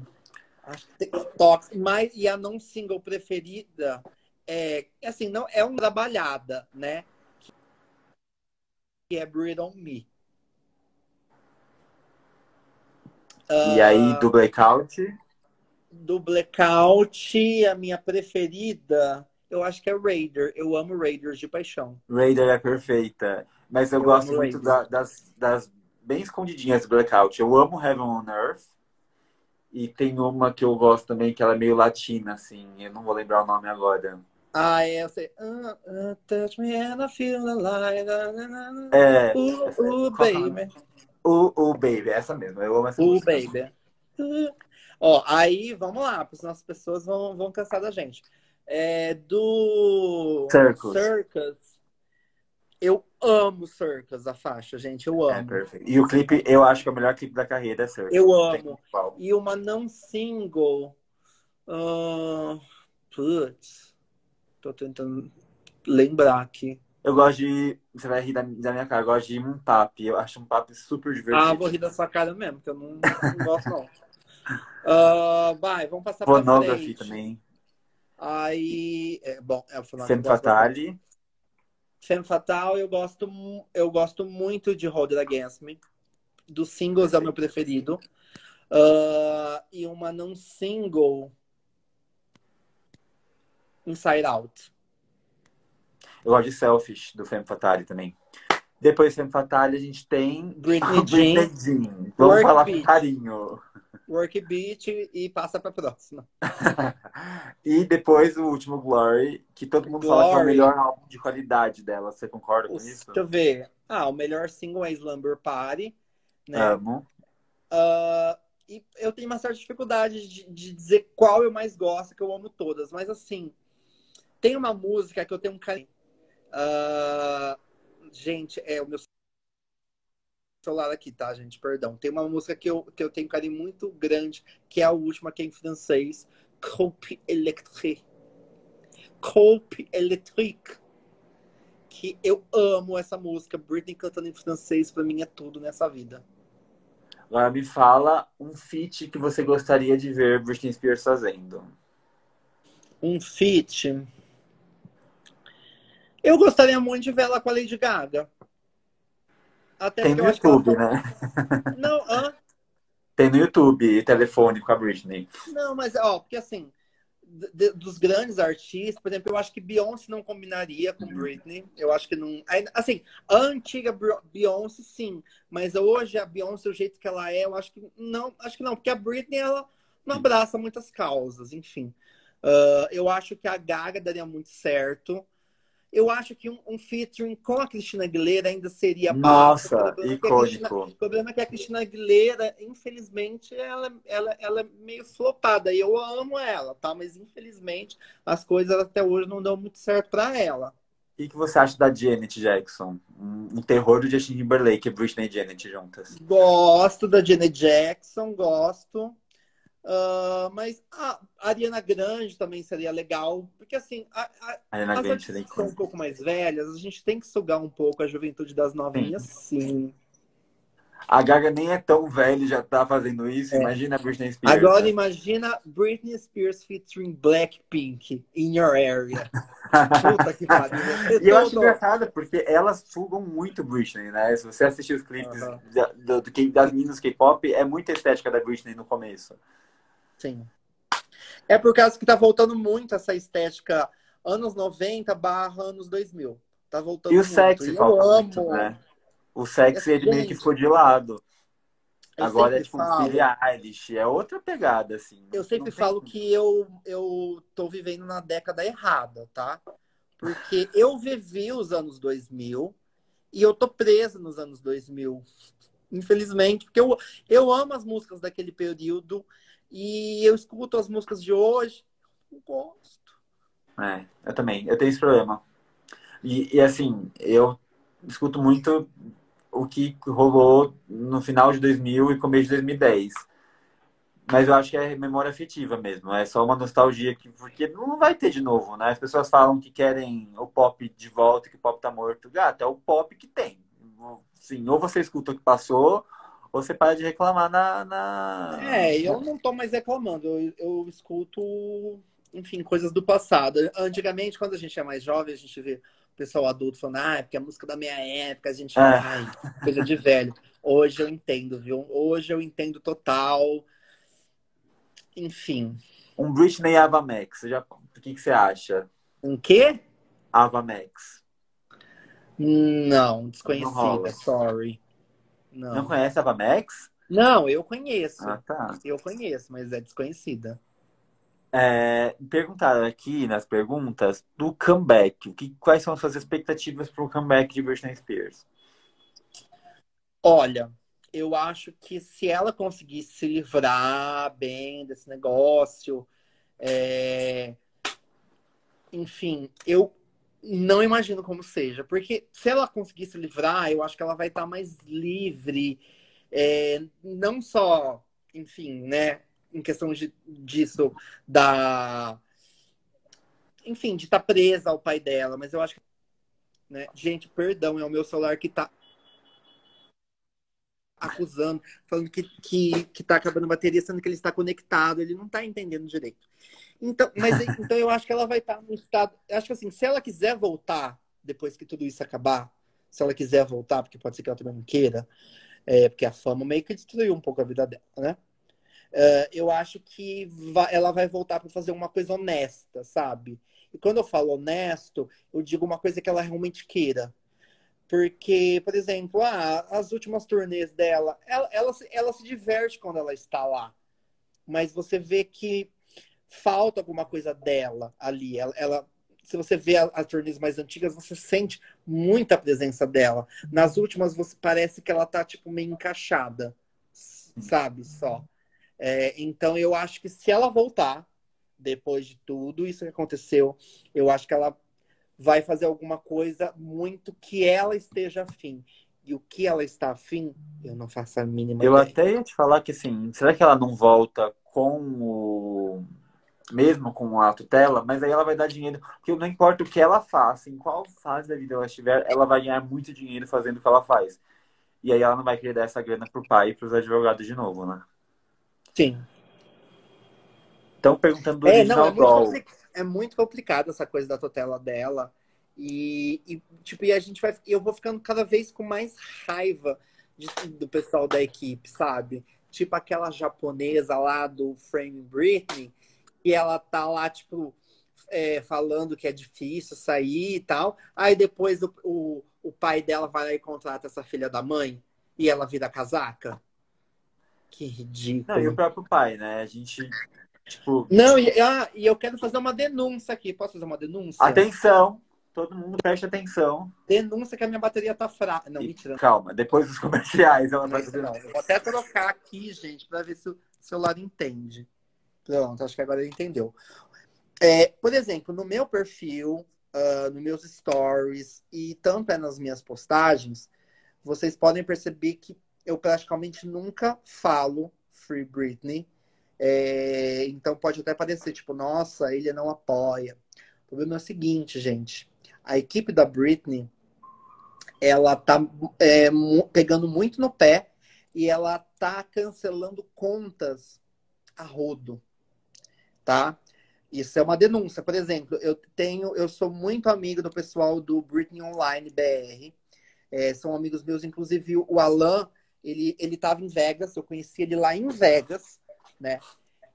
Acho que tem Toxic, mas e a não single preferida é assim, não é uma trabalhada, né? Que é Breathe on Me. E Ah, aí, do Blackout, do Blackout, a minha preferida, eu acho que é Raider. Eu amo Raiders de paixão. Raider é perfeita. Mas eu, Eu gosto muito da- das, das bem escondidinhas do Blackout. Eu amo Heaven on Earth. E tem uma que eu gosto também, que ela é meio latina, assim. Eu não vou lembrar o nome agora. Ah, é, eu sei. Ah, ah, touch me and I feel alive. É. Uh, essa- uh, é o baby. O, o Baby, essa mesmo. Eu amo essa Uh, música. baby. Uh. Ó, aí, vamos lá, porque senão as pessoas vão, vão cansar da gente. É, do Circus. Circus. Eu amo Circus, a faixa, gente. Eu É, amo. perfeito. E o clipe, eu acho que é o melhor clipe da carreira, é Circle. Eu amo. E uma não single. ah, putz. Tô tentando lembrar aqui. Eu gosto de. Você vai rir da, minha cara, eu gosto de um tap. Eu acho um tap super divertido. Ah, vou rir da sua cara mesmo, que eu não, não gosto, não. Ah, vai, vamos passar pra Pornography frente. também. Aí, é, bom, é o final Femme Fatale. Femme Fatale, eu gosto, eu gosto muito de Hold It Against Me. Dos singles é o meu preferido. Ah, e uma não single. Inside Out. Eu gosto de Selfish, do Femme Fatale também. Depois de Femme Fatale, a gente tem Britney [LAUGHS] Britney Jean. Vamos Work falar com carinho. Work Beat e passa pra próxima. [LAUGHS] e depois o último Glory, que todo mundo fala que é o Glory. melhor álbum de qualidade dela. Você concorda com isso? Deixa eu ver. Ah, o melhor single é Slumber Party, né? Amo. Ah, e eu tenho uma certa dificuldade de, de dizer qual eu mais gosto, que eu amo todas. Mas assim, Tem uma música que eu tenho um carinho. Uh, gente, é o meu celular aqui, tá, gente? Perdão. Tem uma música que eu, que eu tenho um carinho muito grande, que é a última, que é em francês. Coupe électrique. Coupe électrique. Que eu amo essa música. Britney cantando em francês, pra mim, é tudo nessa vida. Agora me fala um feat que você gostaria de ver Britney Spears fazendo. Um feat. Eu gostaria muito de ver ela com a Lady Gaga. Até Tem no YouTube, ela... né? Não, hã? Tem no YouTube, telefone com a Britney. Não, mas, ó, porque assim, dos grandes artistas, por exemplo, eu acho que Beyoncé não combinaria com Britney. Eu acho que não. Assim, a antiga Beyoncé, sim. Mas hoje a Beyoncé, o jeito que ela é, eu acho que não. Acho que não, porque a Britney, ela não abraça muitas causas, enfim. Uh, eu acho que a Gaga daria muito certo. Eu acho que um, um featuring com a Cristina Aguilera ainda seria Nossa, é icônico. o problema é que a Cristina Aguilera, infelizmente, ela, ela, ela é meio flopada. E eu amo ela, tá? Mas infelizmente as coisas até hoje não dão muito certo para ela. O que você acha da Janet Jackson? Um, um terror do Justin Timberlake e Britney e Janet juntas. Gosto da Janet Jackson, gosto. Uh, mas a Ariana Grande também seria legal, porque assim, a, a, Ariana as artistas são um pouco mais velhas, a gente tem que sugar um pouco a juventude das novinhas, sim. sim. A Gaga nem é tão velha e já tá fazendo isso. É. Imagina a Britney Spears. Agora imagina Britney Spears featuring Blackpink in your area. [LAUGHS] Puta que pariu. E eu acho engraçado porque elas sugam muito Britney, né? Se você assistir os clipes uh -huh. do, do, das meninas K-pop, é muita estética da Britney no começo. Sim. É por causa que tá voltando muito essa estética anos 90 barra anos 2000. Tá voltando E o sexy falta eu muito, amo. né? O sexy ele meio que ficou de lado. Eu Agora é tipo falo, Billie Eilish, é outra pegada, assim. Eu sempre falo tem... que eu, eu tô vivendo na década errada, tá? Porque eu vivi os anos 2000 e eu tô presa nos anos 2000. Infelizmente, porque eu, eu amo as músicas daquele período e eu escuto as músicas de hoje, não gosto. É, eu também, eu tenho esse problema. E, e assim, eu escuto muito o que rolou no final de 2000 e começo de 2010. Mas eu acho que é memória afetiva mesmo, é só uma nostalgia, que, porque não vai ter de novo, né? As pessoas falam que querem o pop de volta, que o pop tá morto. Gata, é o pop que tem. Sim, ou você escuta o que passou, você para de reclamar na, na... É, eu não tô mais reclamando. Eu, eu escuto, enfim, coisas do passado. Antigamente, quando a gente é mais jovem, a gente vê o pessoal adulto falando, ah, é porque a música da minha época, a gente é. ai, coisa de velho. Hoje eu entendo, viu? Hoje eu entendo total. Enfim. Um Britney Ava Max, já... o que, que você acha? Um quê? Ava Max. Não, desconhecida, não sorry. Não. Não conhece a Bamex? Não, eu conheço. Ah, tá. Eu conheço, mas é desconhecida. É, perguntaram aqui nas perguntas do comeback. Que, quais são as suas expectativas para o comeback de Britney Spears? Olha, eu acho que se ela conseguir se livrar bem desse negócio, é... enfim, eu não imagino como seja, porque se ela conseguir se livrar, eu acho que ela vai estar mais livre, é, não só, enfim, né, em questão de, disso, da. Enfim, de estar presa ao pai dela, mas eu acho que. Né, gente, perdão, é o meu celular que está acusando, falando que, que, que tá acabando a bateria, sendo que ele está conectado, ele não está entendendo direito. Então, mas [LAUGHS] então eu acho que ela vai estar no estado. Acho que assim, se ela quiser voltar depois que tudo isso acabar, se ela quiser voltar, porque pode ser que ela também não queira, é, porque a fama meio que destruiu um pouco a vida dela, né? Uh, eu acho que vai, ela vai voltar para fazer uma coisa honesta, sabe? E quando eu falo honesto, eu digo uma coisa que ela realmente queira. Porque, por exemplo, ah, as últimas turnês dela, ela, ela, ela se diverte quando ela está lá. Mas você vê que falta alguma coisa dela ali. Ela, ela se você vê as turnês mais antigas, você sente muita presença dela. Nas últimas, você parece que ela tá tipo meio encaixada, sabe? Só. É, então eu acho que se ela voltar depois de tudo isso que aconteceu, eu acho que ela vai fazer alguma coisa muito que ela esteja afim. E o que ela está afim, eu não faço a mínima Eu ideia. até ia te falar que assim, será que ela não volta com o. Mesmo com a tutela, mas aí ela vai dar dinheiro. Porque não importa o que ela faça, em qual fase da vida ela estiver, ela vai ganhar muito dinheiro fazendo o que ela faz. E aí ela não vai querer dar essa grana pro pai e pros advogados de novo, né? Sim. Então perguntando do É, não, original é muito, compli- é muito complicado essa coisa da tutela dela. E, e, tipo, e a gente vai. Eu vou ficando cada vez com mais raiva de- do pessoal da equipe, sabe? Tipo aquela japonesa lá do Frame Britney, e ela tá lá, tipo, é, falando que é difícil sair e tal. Aí depois o, o, o pai dela vai lá e contrata essa filha da mãe e ela vira casaca. Que ridículo. Não, e o próprio pai, né? A gente, tipo, Não, e, ah, e eu quero fazer uma denúncia aqui. Posso fazer uma denúncia? atenção, todo mundo preste atenção. Denúncia que a minha bateria tá fraca. Não, E mentira. calma, depois dos [LAUGHS] comerciais ela Não, vai não. Eu vou até colocar aqui, gente, para ver se o celular entende. Pronto, acho que agora ele entendeu. É, por exemplo, no meu perfil, ah, nos meus stories e tanto é nas minhas postagens, vocês podem perceber que eu praticamente nunca falo Free Britney. É, então pode até parecer, tipo, nossa, ele não apoia. O problema é o seguinte, gente. A equipe da Britney, ela tá é, pegando muito no pé e ela tá cancelando contas a rodo, tá? Isso é uma denúncia. Por exemplo, eu tenho, eu sou muito amigo do pessoal do Britney Online BR. É, são amigos meus, inclusive o Alan, ele ele estava em Vegas, eu conheci ele lá em Vegas, né?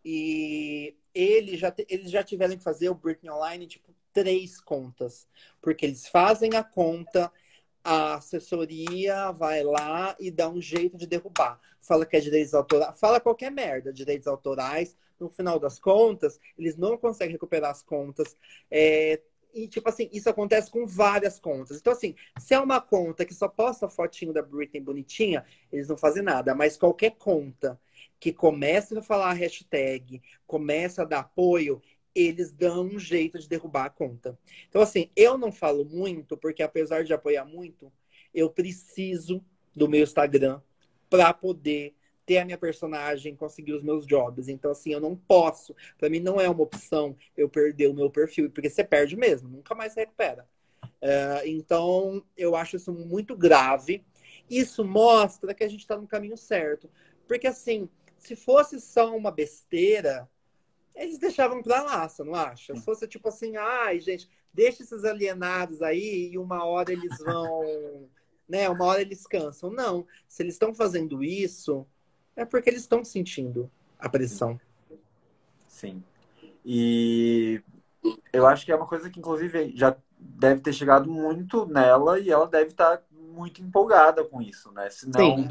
E ele já eles já tiveram que fazer o Britney Online tipo três contas, porque eles fazem a conta a assessoria vai lá e dá um jeito de derrubar. Fala que é direitos autorais, fala qualquer merda, direitos autorais. No final das contas, eles não conseguem recuperar as contas. É, e, tipo assim, isso acontece com várias contas. Então, assim, se é uma conta que só posta fotinho da Britney bonitinha, eles não fazem nada. Mas qualquer conta que comece a falar a hashtag, comece a dar apoio, eles dão um jeito de derrubar a conta. Então, assim, eu não falo muito, porque apesar de apoiar muito, eu preciso do meu Instagram para poder ter a minha personagem, conseguir os meus jobs. Então, assim, eu não posso. Para mim, não é uma opção eu perder o meu perfil, porque você perde mesmo, nunca mais recupera. É, então, eu acho isso muito grave. Isso mostra que a gente está no caminho certo. Porque, assim, se fosse só uma besteira, eles deixavam pra lá, você não acha? Se fosse tipo assim, ai, gente, deixa esses alienados aí e uma hora eles vão, né? Uma hora eles cansam. Não, se eles estão fazendo isso, é porque eles estão sentindo a pressão. Sim. E eu acho que é uma coisa que, inclusive, já deve ter chegado muito nela e ela deve estar muito empolgada com isso, né? Senão. Sim.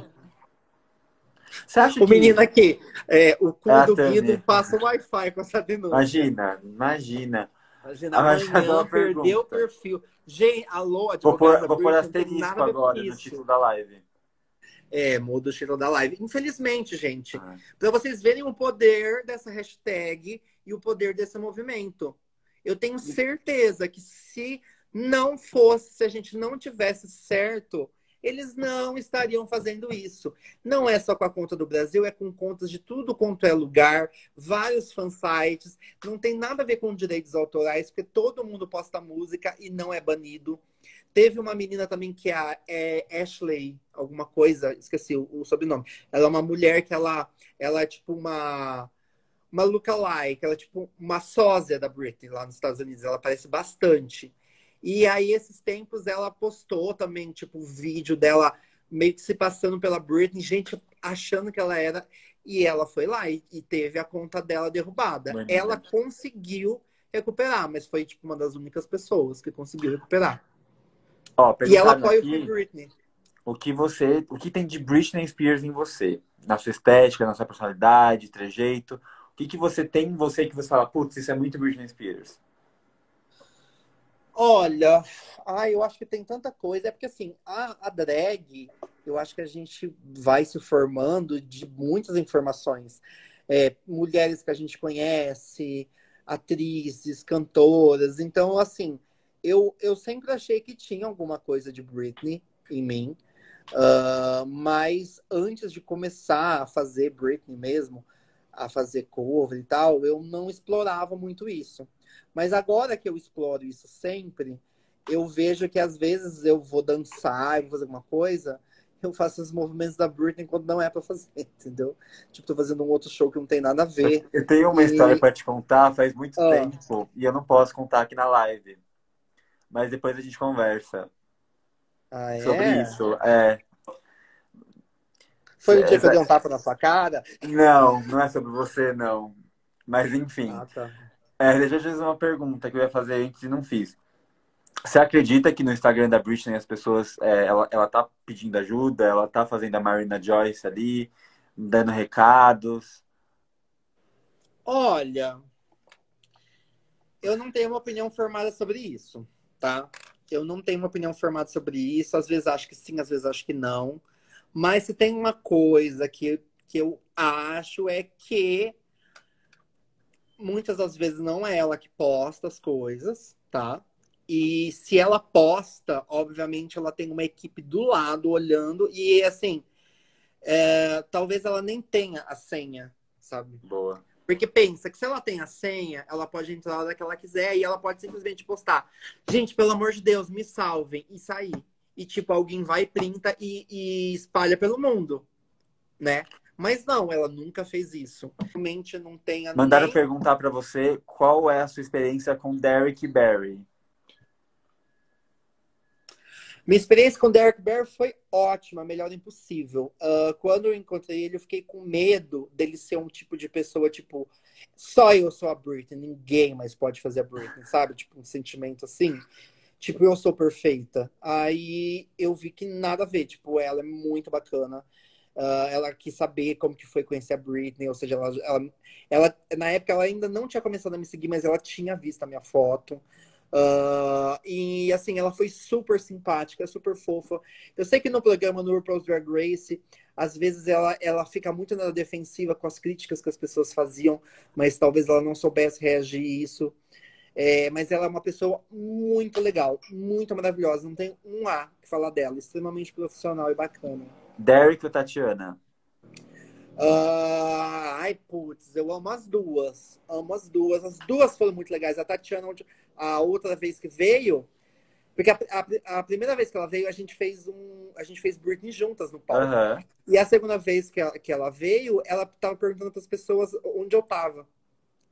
Você acha O que. menino aqui, é, o cu É do. Guido passa o Wi-Fi com essa denúncia. Imagina, imagina. Imagina, Ah, amanhã uma perdeu o perfil. Gente, alô, Vou pôr, advogada vou pôr não tem asterisco agora no título da live. É, muda o título da live. Infelizmente, gente. Ah, Para vocês verem o poder dessa hashtag e o poder desse movimento. Eu tenho certeza que se não fosse, se a gente não tivesse certo, eles não estariam fazendo isso. Não é só com a conta do Brasil, é com contas de tudo quanto é lugar, vários fansites. Não tem nada a ver com direitos autorais, porque todo mundo posta música e não é banido. Teve uma menina também que é, a, é Ashley, alguma coisa, esqueci o, o sobrenome. Ela é uma mulher que ela, ela é tipo uma uma lookalike, ela é tipo uma sósia da Britney lá nos Estados Unidos, ela aparece bastante. E aí, esses tempos, ela postou também, tipo, vídeo dela meio que se passando pela Britney, gente achando que ela era, e ela foi lá e, e teve a conta dela derrubada. Bonita. Ela conseguiu recuperar, mas foi, tipo, uma das únicas pessoas que conseguiu recuperar. Ó, E ela apoia o aqui Free Britney. o que você, o que tem de Britney Spears em você, na sua estética, na sua personalidade, trejeito. O que, que você tem em você que você fala, putz, isso é muito Britney Spears? Olha, ai, eu acho que tem tanta coisa. É porque assim, a, a drag, eu acho que a gente vai se formando de muitas informações. É, mulheres que a gente conhece, atrizes, cantoras. Então, assim, eu, eu sempre achei que tinha alguma coisa de Britney em mim. Uh, mas antes de começar a fazer Britney mesmo, a fazer cover e tal, eu não explorava muito isso. Mas agora que eu exploro isso sempre, eu vejo que às vezes eu vou dançar, vou fazer alguma coisa, eu faço os movimentos da Britney quando não é para fazer, [LAUGHS] entendeu? Tipo, tô fazendo um outro show que não tem nada a ver. Eu tenho uma e... história para te contar faz muito ah. tempo e eu não posso contar aqui na live. Mas depois a gente conversa. Ah, sobre é? isso. É. Foi o dia que eu dei um tapa na sua cara? Não, não é sobre você, não. Mas enfim. Ah, tá. É, deixa eu te fazer uma pergunta que eu ia fazer antes e não fiz. Você acredita que no Instagram da Britney as pessoas, é, ela, ela tá pedindo ajuda, ela tá fazendo a Marina Joyce ali, dando recados? Olha, eu não tenho uma opinião formada sobre isso, tá? Eu não tenho uma opinião formada sobre isso. Às vezes acho que sim, às vezes acho que não. Mas se tem uma coisa que, que eu acho é que muitas das vezes não é ela que posta as coisas, tá? E se ela posta, obviamente ela tem uma equipe do lado olhando e assim, é, talvez ela nem tenha a senha, sabe? Boa. Porque pensa que se ela tem a senha, ela pode entrar a hora que ela quiser e ela pode simplesmente postar. Gente, pelo amor de Deus, me salvem e sair e tipo alguém vai printa e, e espalha pelo mundo, né? Mas não, ela nunca fez isso. Realmente não tem. Mandaram nem... perguntar para você qual é a sua experiência com Derek Barry. Minha experiência com Derek Barry foi ótima, melhor impossível. Uh, quando eu encontrei ele, eu fiquei com medo dele ser um tipo de pessoa, tipo, só eu sou a Britney, ninguém mais pode fazer a Britney, sabe? Tipo, um sentimento assim. Tipo, eu sou perfeita. Aí eu vi que nada a ver. Tipo, ela é muito bacana. Uh, ela quis saber como que foi conhecer a Britney, ou seja, ela, ela, ela, na época ela ainda não tinha começado a me seguir, mas ela tinha visto a minha foto. Uh, e assim, ela foi super simpática, super fofa. Eu sei que no programa no RuPaul's Drag Race, às vezes ela, ela fica muito na defensiva com as críticas que as pessoas faziam, mas talvez ela não soubesse reagir a isso. É, mas ela é uma pessoa muito legal, muito maravilhosa. Não tem um A que falar dela. Extremamente profissional e bacana. Derek ou Tatiana? Uh, ai, putz, eu amo as duas. Amo as duas. As duas foram muito legais. A Tatiana, a outra vez que veio, porque a, a, a, primeira vez que ela veio, a gente fez um. A gente fez Britney juntas no palco. Uhum. E a segunda vez que ela, que ela veio, ela tava perguntando para as pessoas onde eu tava.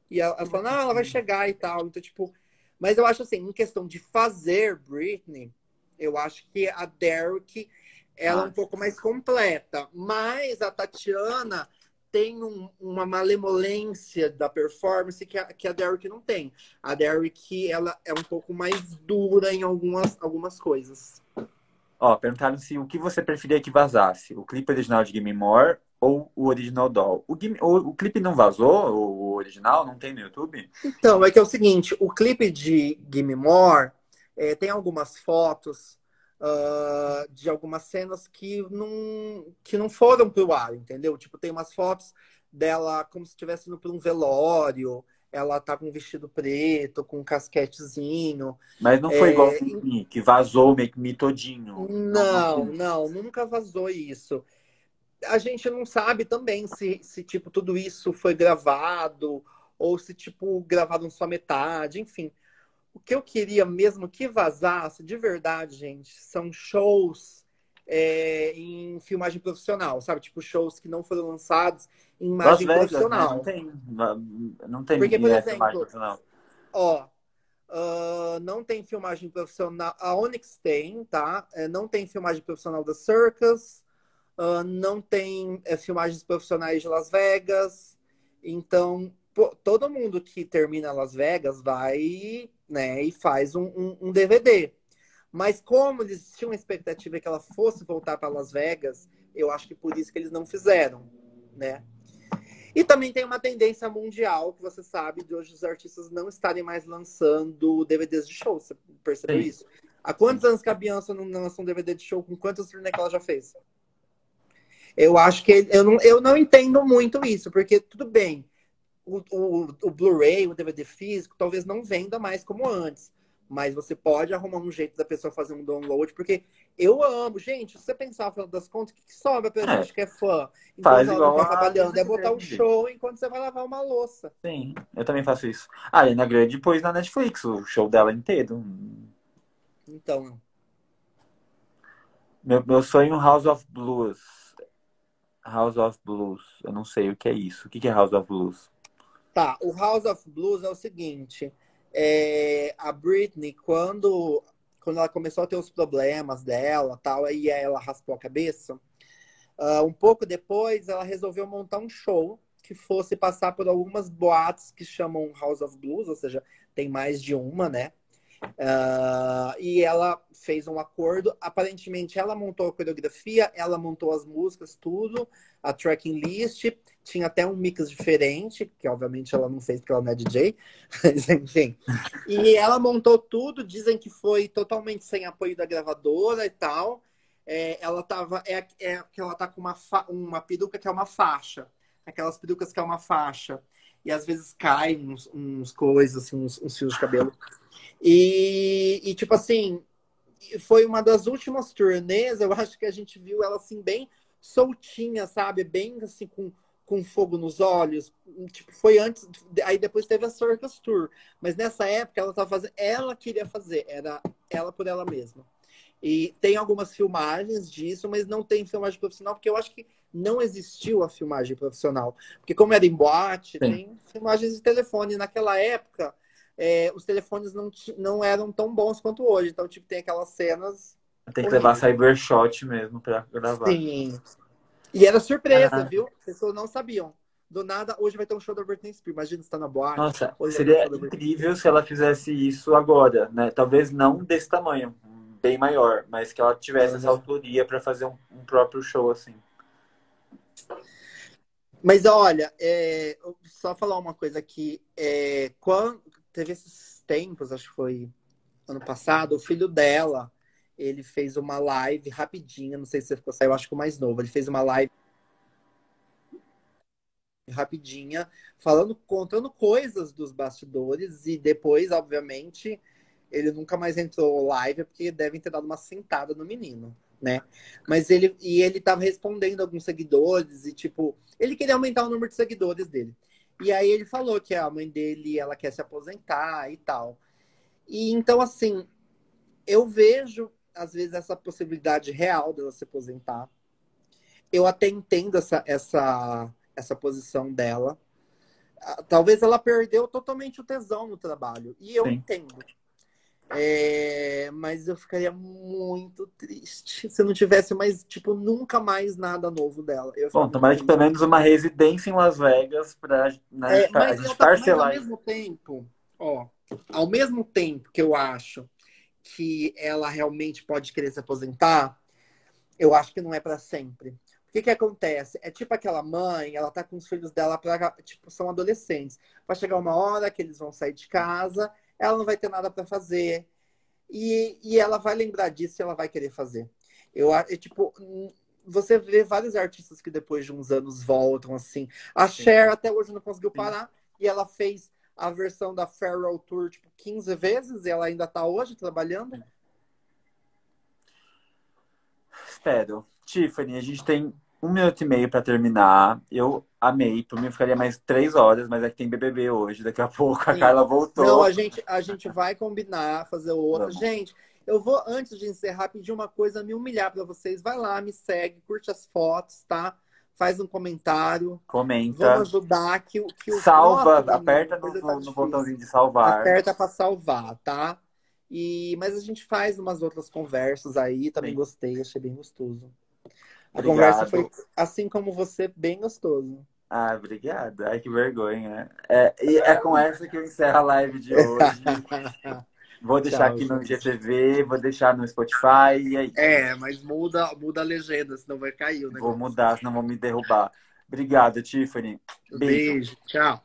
E ela, ela falou, não, ela vai chegar e tal. Então, tipo. Mas eu acho assim, em questão de fazer Britney, eu acho que a Derek ela é um pouco mais completa. Mas a Tatiana tem um, uma malemolência da performance que a, que a Derek não tem. A Derek, ela é um pouco mais dura em algumas, algumas coisas. Ó, perguntaram se o que você preferia que vazasse, o clipe original de Gimme More ou o original Doll. O, o, o clipe não vazou, o, o, original, não tem no YouTube? Então, é que é o seguinte, o clipe de Gimme More é, tem algumas fotos uh, de algumas cenas que não, que não foram pro ar, entendeu? Tipo, tem umas fotos dela como se estivesse indo para um velório, ela tá com um vestido preto, com um casquetezinho. Mas não foi é... igual que vazou meio que me todinho. Não, não, nunca vazou isso a gente não sabe também se, se, tipo, tudo isso foi gravado ou se, tipo, gravado só metade, enfim. O que eu queria mesmo que vazasse, de verdade, gente, são shows é, em filmagem profissional, sabe? Tipo, shows que não foram lançados em imagem Vegas, né? profissional. Né? Não tem, não tem Porque, por exemplo, ó, uh, não tem filmagem profissional. A Onyx tem, tá? É, não tem filmagem profissional da Circus. Uh, não tem é, filmagens profissionais de Las Vegas. Então, todo mundo que termina Las Vegas vai né, e faz um, um, um DVD. Mas como eles tinham a expectativa que ela fosse voltar para Las Vegas, eu acho que por isso que eles não fizeram, né? E também tem uma tendência mundial, que você sabe, de hoje os artistas não estarem mais lançando DVDs de show. Você percebeu Sim. isso? Há quantos anos que a Beyoncé não lança um DVD de show? Com quantos turnê que ela já fez? Eu acho que eu não, eu não entendo muito isso, porque tudo bem, o, o, o Blu-ray, o DVD físico, talvez não venda mais como antes. Mas você pode arrumar um jeito da pessoa fazer um download, porque eu amo, gente, se você pensar falando das contas, o que, que sobra pra é. gente que é fã? Então, Faz igual tá trabalhando, é botar um show enquanto você vai lavar uma louça. Sim, eu também faço isso. A Ariana Grande pôs na Netflix o show dela inteiro. Então. Meu, meu sonho House of Blues. House of Blues. Eu não sei o que é isso. O que é House of Blues? Tá, o House of Blues é o seguinte. É, a Britney, quando, quando ela começou a ter os problemas dela, tal, aí ela raspou a cabeça. Uh, um pouco depois, ela resolveu montar um show que fosse passar por algumas boates que chamam House of Blues, ou seja, tem mais de uma, né? Uh, e ela fez um acordo. Aparentemente, ela montou a coreografia, ela montou as músicas, tudo, a tracking list. Tinha até um mix diferente, que obviamente ela não fez porque ela não é DJ, [LAUGHS] mas enfim. E ela montou tudo. Dizem que foi totalmente sem apoio da gravadora e tal. É, ela tava. É, é que ela tá com uma, uma peruca que é uma faixa. Aquelas perucas que é uma faixa. E às vezes caem uns, uns coisas, assim, uns, uns fios de cabelo. E, e, tipo assim, foi uma das últimas turnês, eu acho que a gente viu ela assim, bem soltinha, sabe? Bem assim, com, com fogo nos olhos. Tipo, foi antes. Aí depois teve a Circus Tour. Mas nessa época ela tava fazendo. Ela queria fazer, era ela por ela mesma. E tem algumas filmagens disso, mas não tem filmagem profissional, porque eu acho que não existiu a filmagem profissional. Porque como era em boate, Sim. tem filmagens de telefone. Naquela época, é, os telefones não, não eram tão bons quanto hoje. Então, tipo, tem aquelas cenas. Tem que levar cybershot mesmo pra gravar. Sim. E era surpresa, ah. viu? As pessoas não sabiam. Do nada, hoje vai ter um show da Britney Spears. Imagina você tá na boate. Nossa, seria incrível se ela fizesse isso agora, né? Talvez não desse tamanho, bem maior, mas que ela tivesse uhum. essa autoria para fazer um, um, próprio show assim. Mas olha, é, só falar uma coisa aqui. É, quando, teve esses tempos, acho que foi ano passado, o filho dela, ele fez uma live rapidinha, não sei se você ficou saiu, acho que o mais novo, ele fez uma live rapidinha, falando, contando coisas dos bastidores e depois, obviamente, ele nunca mais entrou live porque devem ter dado uma sentada no menino, né? Mas ele e ele tava respondendo alguns seguidores e tipo, ele queria aumentar o número de seguidores dele. E aí ele falou que a mãe dele, ela quer se aposentar e tal. E então, assim, eu vejo, às vezes, essa possibilidade real dela se aposentar. Eu até entendo essa, essa, essa posição dela. Ah, talvez ela perdeu totalmente o tesão no trabalho. E eu Sim. entendo. É, mas eu ficaria muito triste se não tivesse mais, tipo, nunca mais nada novo dela. Eu Bom, tomara que pelo menos uma residência em Las Vegas pra né, é, a gente parcelar. Mas ao mesmo tempo, ó, ao mesmo tempo que eu acho que ela realmente pode querer se aposentar, eu acho que não é para sempre. O que que acontece? É tipo aquela mãe, ela tá com os filhos dela para tipo, são adolescentes. Vai chegar uma hora que eles vão sair de casa ela não vai ter nada para fazer. E, e ela vai lembrar disso e ela vai querer fazer. Eu é, tipo, você vê vários artistas que depois de uns anos voltam assim. A Cher até hoje não conseguiu parar Sim. e ela fez a versão da Farewell Tour tipo 15 vezes e ela ainda tá hoje trabalhando. Espero. Tiffany, a gente tem um minuto e meio para terminar. Eu amei. Por mim ficaria mais três horas, mas é que tem BBB hoje. Daqui a pouco a Sim. Carla voltou. Não, a gente, a gente vai combinar, fazer outra. Vamos. Gente, eu vou, antes de encerrar, pedir uma coisa, me humilhar para vocês. Vai lá, me segue, curte as fotos, tá? Faz um comentário. Comenta. Vamos ajudar que, que o Salva, aperta no, tá no botãozinho de salvar. Aperta para salvar, tá? E, mas a gente faz umas outras conversas aí, também Sim. gostei, achei bem gostoso. A Obrigado. conversa foi, assim como você, bem gostoso. Ah, obrigado. Ai, que vergonha. É, e é com essa que eu encerro a live de [LAUGHS] hoje. [LAUGHS] Vou deixar Tchau, aqui no GTV, vou deixar no Spotify e aí. É, mas muda, muda a legenda, senão vai cair o negócio. Vou mudar, senão vão me derrubar. Obrigado, Tiffany. Beijo. Beijo. Tchau.